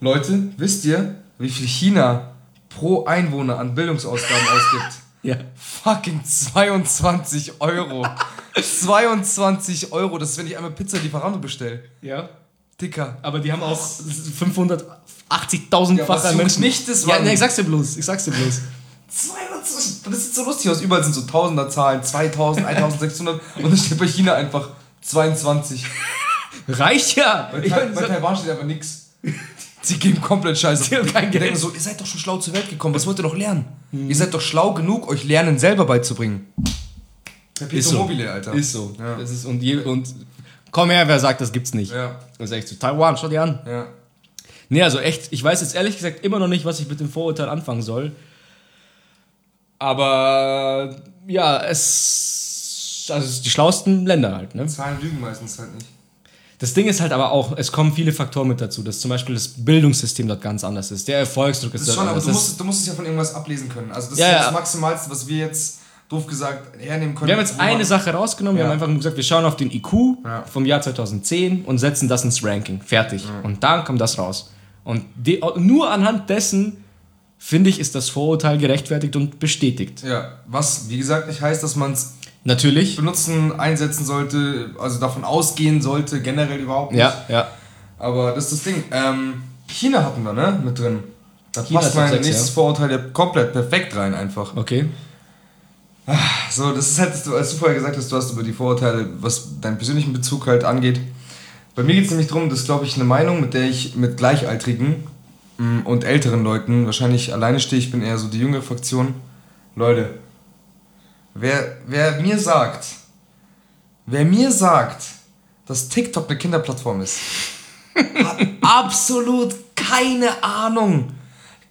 Leute, wisst ihr, wie viel China pro Einwohner an Bildungsausgaben ausgibt? Ja. Fucking 22 Euro. 22 Euro, das ist, wenn ich einmal Pizza Lieferando bestelle. ja. Dicker. Aber die haben auch 580.000 Ja, Menschen. mich das, ja, nee, ich sag's dir bloß. Ich sag's dir bloß. 22, das sieht so lustig aus. Überall sind so Tausender-Zahlen, 2000, 1600 und dann steht bei China einfach 22. Reicht ja. Bei, mein, bei Taiwan steht einfach nix. Sie geben komplett Scheiße. Die haben kein Geld. denken so, ihr seid doch schon schlau zur Welt gekommen, was wollt ihr noch lernen? Ihr seid doch schlau genug, euch Lernen selber beizubringen. Ist so. mobile, Alter. ist so. Ja. Das ist, und, je, und komm her, wer sagt, das gibt's nicht. Ja, Das ist echt so. Taiwan, schau dir an. ja. Nee, also echt, ich weiß jetzt ehrlich gesagt immer noch nicht, was ich mit dem Vorurteil anfangen soll. Aber ja, es. Also die schlauesten Länder halt, ne? Zahlen lügen meistens halt nicht. Das Ding ist halt aber auch, es kommen viele Faktoren mit dazu, dass zum Beispiel das Bildungssystem dort ganz anders ist. Der Erfolgsdruck ist Das dort schon, aber anders. du musst, du musst es ja von irgendwas ablesen können. Also das Ja, ist ja ja. das Maximalste, was wir jetzt, doof gesagt, hernehmen können. Wir haben jetzt eine Sache rausgenommen, wir Ja. haben einfach nur gesagt, wir schauen auf den IQ Ja. vom Jahr 2010 und setzen das ins Ranking. Fertig. Und dann kommt das raus. Und die, nur anhand dessen, finde ich, ist das Vorurteil gerechtfertigt und bestätigt. Ja, was wie gesagt nicht heißt, dass man es Natürlich. benutzen, einsetzen sollte, also davon ausgehen sollte, generell überhaupt nicht. Ja, ja. Aber das ist das Ding. Ähm, China hatten wir, ne? Mit drin. Da China passt mein sechs, nächstes ja. Vorurteil ja komplett perfekt rein einfach. Okay. So, das ist halt, als du vorher gesagt hast, du hast über die Vorurteile, was deinen persönlichen Bezug halt angeht. Bei mir geht es nämlich darum, das ist, glaube ich, eine Meinung, mit der ich mit Gleichaltrigen mh, und älteren Leuten wahrscheinlich alleine stehe. Ich bin eher so die jüngere Fraktion. Leute, wer, wer mir sagt, wer mir sagt, dass TikTok eine Kinderplattform ist, hat absolut keine Ahnung.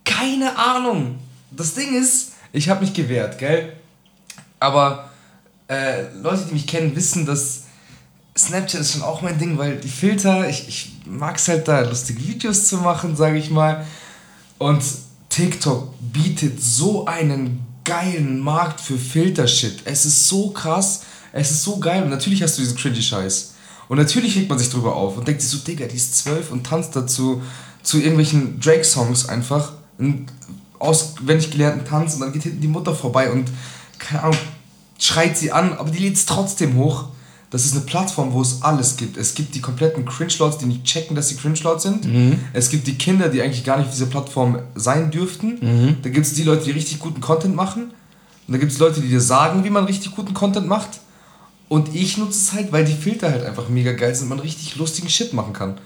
Keine Ahnung. Das Ding ist, ich habe mich gewehrt, gell? Aber äh, Leute, die mich kennen, wissen, dass Snapchat ist schon auch mein Ding, weil die Filter, ich, ich mag es halt da, lustige Videos zu machen, sage ich mal. Und TikTok bietet so einen geilen Markt für Filtershit. Es ist so krass, es ist so geil. Und natürlich hast du diesen cringy Scheiß. Und natürlich regt man sich drüber auf und denkt sich so, Digga, die ist zwölf und tanzt dazu zu irgendwelchen Drake-Songs einfach. Einen auswendig gelernten Tanz und dann geht hinten die Mutter vorbei und, keine Ahnung, schreit sie an, aber die lädt es trotzdem hoch. Das ist eine Plattform, wo es alles gibt. Es gibt die kompletten Cringe-Lords, die nicht checken, dass sie Cringe-Lords sind. Es gibt die Kinder, die eigentlich gar nicht auf dieser Plattform sein dürften. Da gibt es die Leute, die richtig guten Content machen. Und da gibt es Leute, die dir sagen, wie man richtig guten Content macht. Und ich nutze es halt, weil die Filter halt einfach mega geil sind und man richtig lustigen Shit machen kann.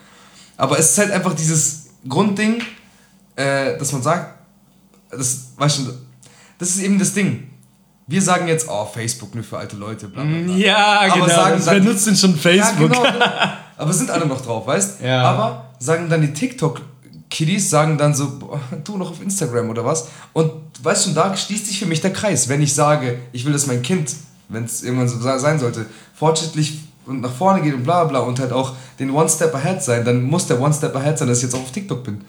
Aber es ist halt einfach dieses Grundding, äh, dass man sagt, das, weißt du, das ist eben das Ding. Wir sagen jetzt, oh, Facebook nur für alte Leute, bla bla bla. Ja, Aber genau. sagen dann- wer nutzt denn schon Facebook? Ja, genau. Aber sind alle noch drauf, weißt Ja. Aber sagen dann die Kiddies sagen dann so, boah, du noch auf Instagram oder was? Und weißt du, da schließt sich für mich der Kreis. Wenn ich sage, ich will, dass mein Kind, wenn es irgendwann so sein sollte, fortschrittlich und nach vorne geht und bla bla und halt auch den One Step Ahead sein, dann muss der One Step Ahead sein, dass ich jetzt auch auf TikTok bin.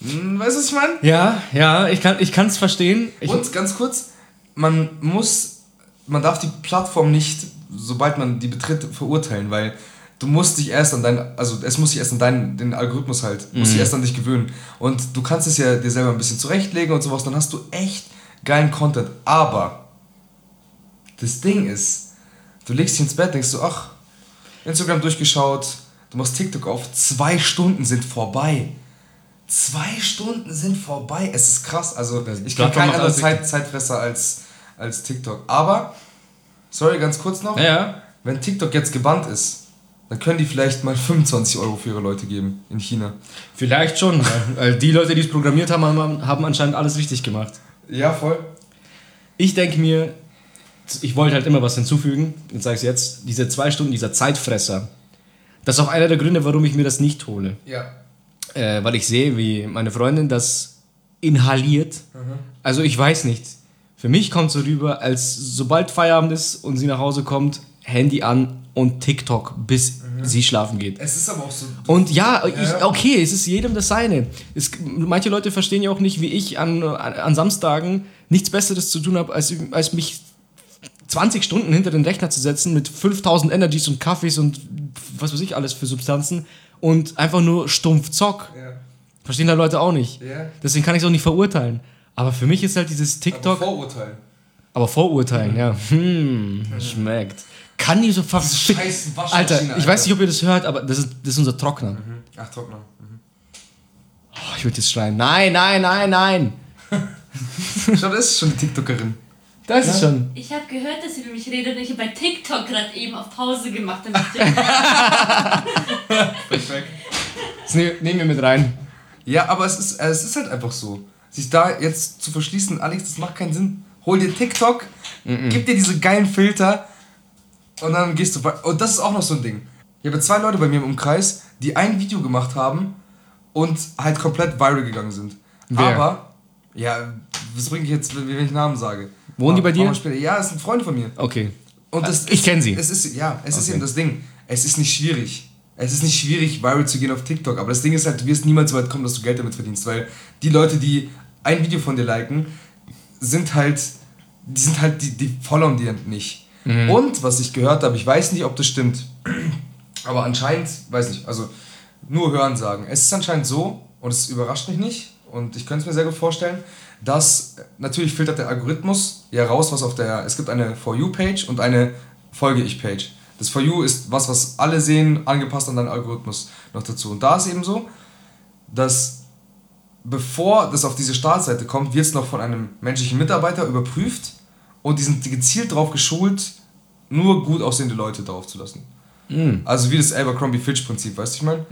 Hm, Weißt du, was ich meine? Ja, ja, ich kann es ich kann's verstehen. Ich, Und ganz kurz, man muss, man darf die Plattform nicht, sobald man die betritt, verurteilen, weil du musst dich erst an dein, also es muss sich erst an deinen, den Algorithmus halt, muss sich erst an dich gewöhnen. Und du kannst es ja dir selber ein bisschen zurechtlegen und sowas, dann hast du echt geilen Content. Aber das Ding ist, du legst dich ins Bett, denkst du, ach, Instagram durchgeschaut, du machst TikTok auf, zwei Stunden sind vorbei. Zwei Stunden sind vorbei. Es ist krass. Also ich kann Plattform keinen anderen Zeit, Zeitfresser als, als TikTok. Aber, sorry, ganz kurz noch. ja. Wenn TikTok jetzt gebannt ist, dann können die vielleicht mal 25 Euro für ihre Leute geben in China. Vielleicht schon, weil, die Leute, die es programmiert haben, haben, anscheinend alles richtig gemacht. Ja, voll. Ich denke mir, ich wollte halt immer was hinzufügen, und sage es jetzt, diese zwei Stunden, dieser Zeitfresser, das ist auch einer der Gründe, warum ich mir das nicht hole. Ja. Äh, weil ich sehe, wie meine Freundin das inhaliert. Also ich weiß nicht. Für mich kommt so rüber, als sobald Feierabend ist und sie nach Hause kommt, Handy an und TikTok, bis sie schlafen geht. Es ist aber auch so. Und ja, ich, okay, es ist jedem das seine. Es, manche Leute verstehen ja auch nicht, wie ich an, an Samstagen nichts Besseres zu tun habe, als, als mich 20 Stunden hinter den Rechner zu setzen mit 5000 Energies und Kaffees und was weiß ich alles für Substanzen und einfach nur stumpf zock. Ja. Verstehen da Leute auch nicht. Ja. Deswegen kann ich es auch nicht verurteilen. Aber für mich ist halt dieses Aber TikTok. Vorurteil. Aber vorurteilen, ja. Hm, schmeckt. Kann die so ver Diese scheiß Waschmaschine, Alter, ich Alter. weiß nicht, ob ihr das hört, aber das ist, das ist unser Trockner. Ach, Trockner. Mhm. Oh, ich würde jetzt schreien. Nein, nein, nein, nein. Schau, das ist schon eine TikTokerin. Das ist schon. Ich habe gehört, dass ihr über mich redet und ich habe bei TikTok gerade eben auf Pause gemacht. Damit Perfekt. Das ne nehmen wir mit rein. Ja, aber es ist, es ist halt einfach so. Sich da jetzt zu verschließen, Alex, das macht keinen Sinn. Hol dir TikTok, gib dir diese geilen Filter und dann gehst du Und das ist auch noch so ein Ding. Ich habe zwei Leute bei mir im Umkreis, die ein Video gemacht haben und halt komplett viral gegangen sind. Wer? Aber, ja, was bringe ich jetzt, wenn wenn ich Namen sage? Wohnen die bei dir? Ja, es sind Freunde von mir. Okay. Und das Ich ist- kenn sie. Es ist, ja, es ist Okay. eben das Ding. Es ist nicht schwierig. Es ist nicht schwierig, viral zu gehen auf TikTok. Aber das Ding ist halt, du wirst niemals so weit kommen, dass du Geld damit verdienst. Weil die Leute, die ein Video von dir liken, sind halt, die sind halt, die, die followen dir nicht. Mhm. Und was ich gehört habe, ich weiß nicht, ob das stimmt, aber anscheinend, weiß nicht, also nur hören sagen. Es ist anscheinend so, und es überrascht mich nicht, und ich könnte es mir sehr gut vorstellen, dass natürlich filtert der Algorithmus ja raus, was auf der. Es gibt eine For You-Page und eine Folge ich-Page. Das For You ist was, was alle sehen, angepasst an deinen Algorithmus noch dazu. Und da ist eben so, dass bevor das auf diese Startseite kommt, wird es noch von einem menschlichen Mitarbeiter überprüft und die sind gezielt darauf geschult, nur gut aussehende Leute darauf zu lassen. Also wie das Abercrombie-Fitch-Prinzip, weißt du, ich meine?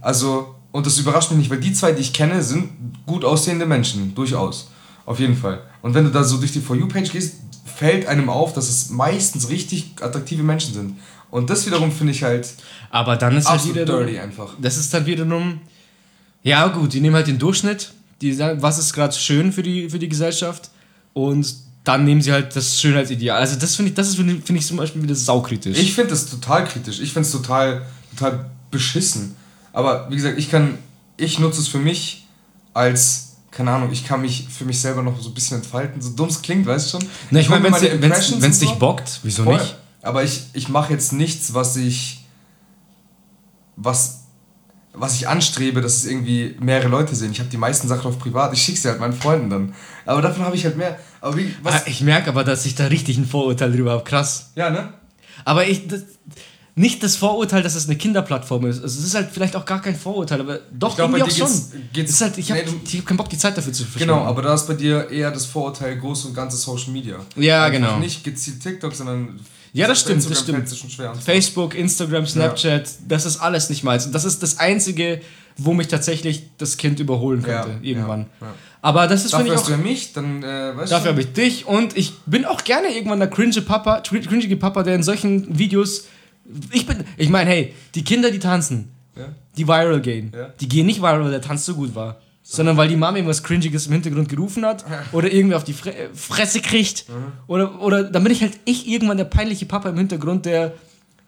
Also, und das überrascht mich nicht, weil die zwei, die ich kenne, sind gut aussehende Menschen, durchaus. Auf jeden Fall. Und wenn du da so durch die For You-Page gehst, fällt einem auf, dass es meistens richtig attraktive Menschen sind. Und das wiederum finde ich halt Aber dann ist halt wieder. dirty einfach. Das ist dann wiederum. Ja, gut, die nehmen halt den Durchschnitt. Die sagen, was ist gerade schön für die, für die Gesellschaft. Und dann nehmen sie halt das Schönheitsideal. Also, das finde ich, das ist, finde ich, finde ich zum Beispiel wieder saukritisch. Ich finde das total kritisch. Ich finde es total, total beschissen. Aber wie gesagt, ich kann, ich nutze es für mich als, keine Ahnung, ich kann mich für mich selber noch so ein bisschen entfalten. So dumm es klingt, weißt du schon? Na, ich meine, wenn es dich so. bockt, wieso Voll. nicht? Aber ich, ich mache jetzt nichts, was ich, was, was ich anstrebe, dass es irgendwie mehrere Leute sehen. Ich habe die meisten Sachen auf privat. Ich schicke sie halt meinen Freunden dann. Aber davon habe ich halt mehr. Aber wie, was? Ah, Ich merke aber, dass ich da richtig ein Vorurteil drüber habe. Krass. ja, ne? Aber ich. Das, nicht das Vorurteil, dass es eine Kinderplattform ist. Also es ist halt vielleicht auch gar kein Vorurteil, aber doch Ich glaub, irgendwie auch schon. geht's- geht's- ist halt, ich habe Nee, hab keinen Bock, die Zeit dafür zu verschwenden. Genau, aber da ist bei dir eher das Vorurteil groß und ganze Social Media. Ja, Einfach genau. Nicht gezielt TikTok, sondern. Ja, das stimmt, das Instagram stimmt. schwer an. Facebook, Instagram, Snapchat, das ist alles nicht meins. Und das ist das Einzige, wo mich tatsächlich das Kind überholen könnte, Ja, irgendwann. ja, ja. Aber das ist, Dafür finde ich hast auch. du ja mich, dann äh, weißt Dafür habe ich dich und ich bin auch gerne irgendwann der cringe Papa, cr- cringige Papa, der in solchen Videos. Ich bin. Ich meine, hey, die Kinder, die tanzen. Ja. die viral gehen. Ja. Die gehen nicht viral, weil der Tanz so gut war. Sondern weil die Mama irgendwas Cringiges im Hintergrund gerufen hat oder irgendwie auf die Fre äh, Fresse kriegt. Oder, oder dann bin ich halt ich irgendwann der peinliche Papa im Hintergrund, der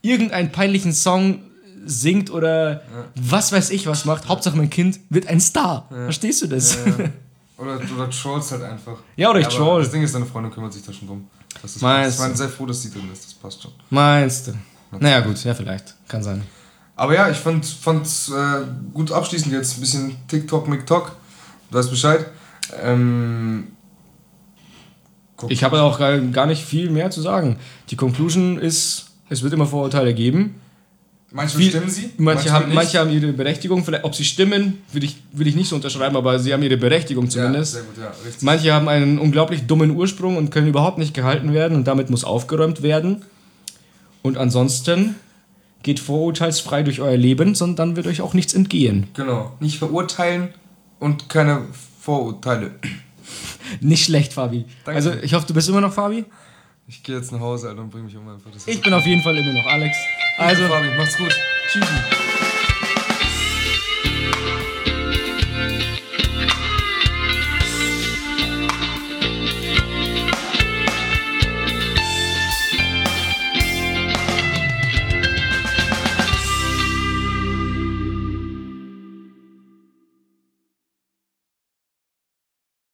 irgendeinen peinlichen Song singt oder was weiß ich was macht. Hauptsache mein Kind wird ein Star. Verstehst du das? Oder, oder trolls halt einfach. Ja, oder ich troll. Das Ding ist, deine Freundin kümmert sich da schon drum. Das ist Meinst ich bin du? sehr froh, dass sie drin ist. Das passt schon. Meinst du? Naja, gut, ja, vielleicht. Kann sein. Aber ja, ich fand fand's, äh, gut abschließend jetzt. Ein bisschen TikTok, MikTok. Du weißt Bescheid. Ähm. Ich habe auch gar, nicht viel mehr zu sagen. Die Conclusion ist, es wird immer Vorurteile geben. Manche Viel- stimmen sie. Manche, haben, nicht. manche haben ihre Berechtigung. Vielleicht, ob sie stimmen, will ich, will ich nicht so unterschreiben, aber sie haben ihre Berechtigung Ja, zumindest. sehr gut, ja, richtig. Manche haben einen unglaublich dummen Ursprung und können überhaupt nicht gehalten werden und damit muss aufgeräumt werden. Und ansonsten geht vorurteilsfrei durch euer Leben, sondern dann wird euch auch nichts entgehen. Genau. Nicht verurteilen und keine Vorurteile. Nicht schlecht, Fabi. Danke. Also ich hoffe, du bist immer noch Fabi. Ich gehe jetzt nach Hause, Alter, und bring mich um einfach. Ich bin auf jeden Fall immer noch Alex. Also, Fabi, macht's gut. tschüssi.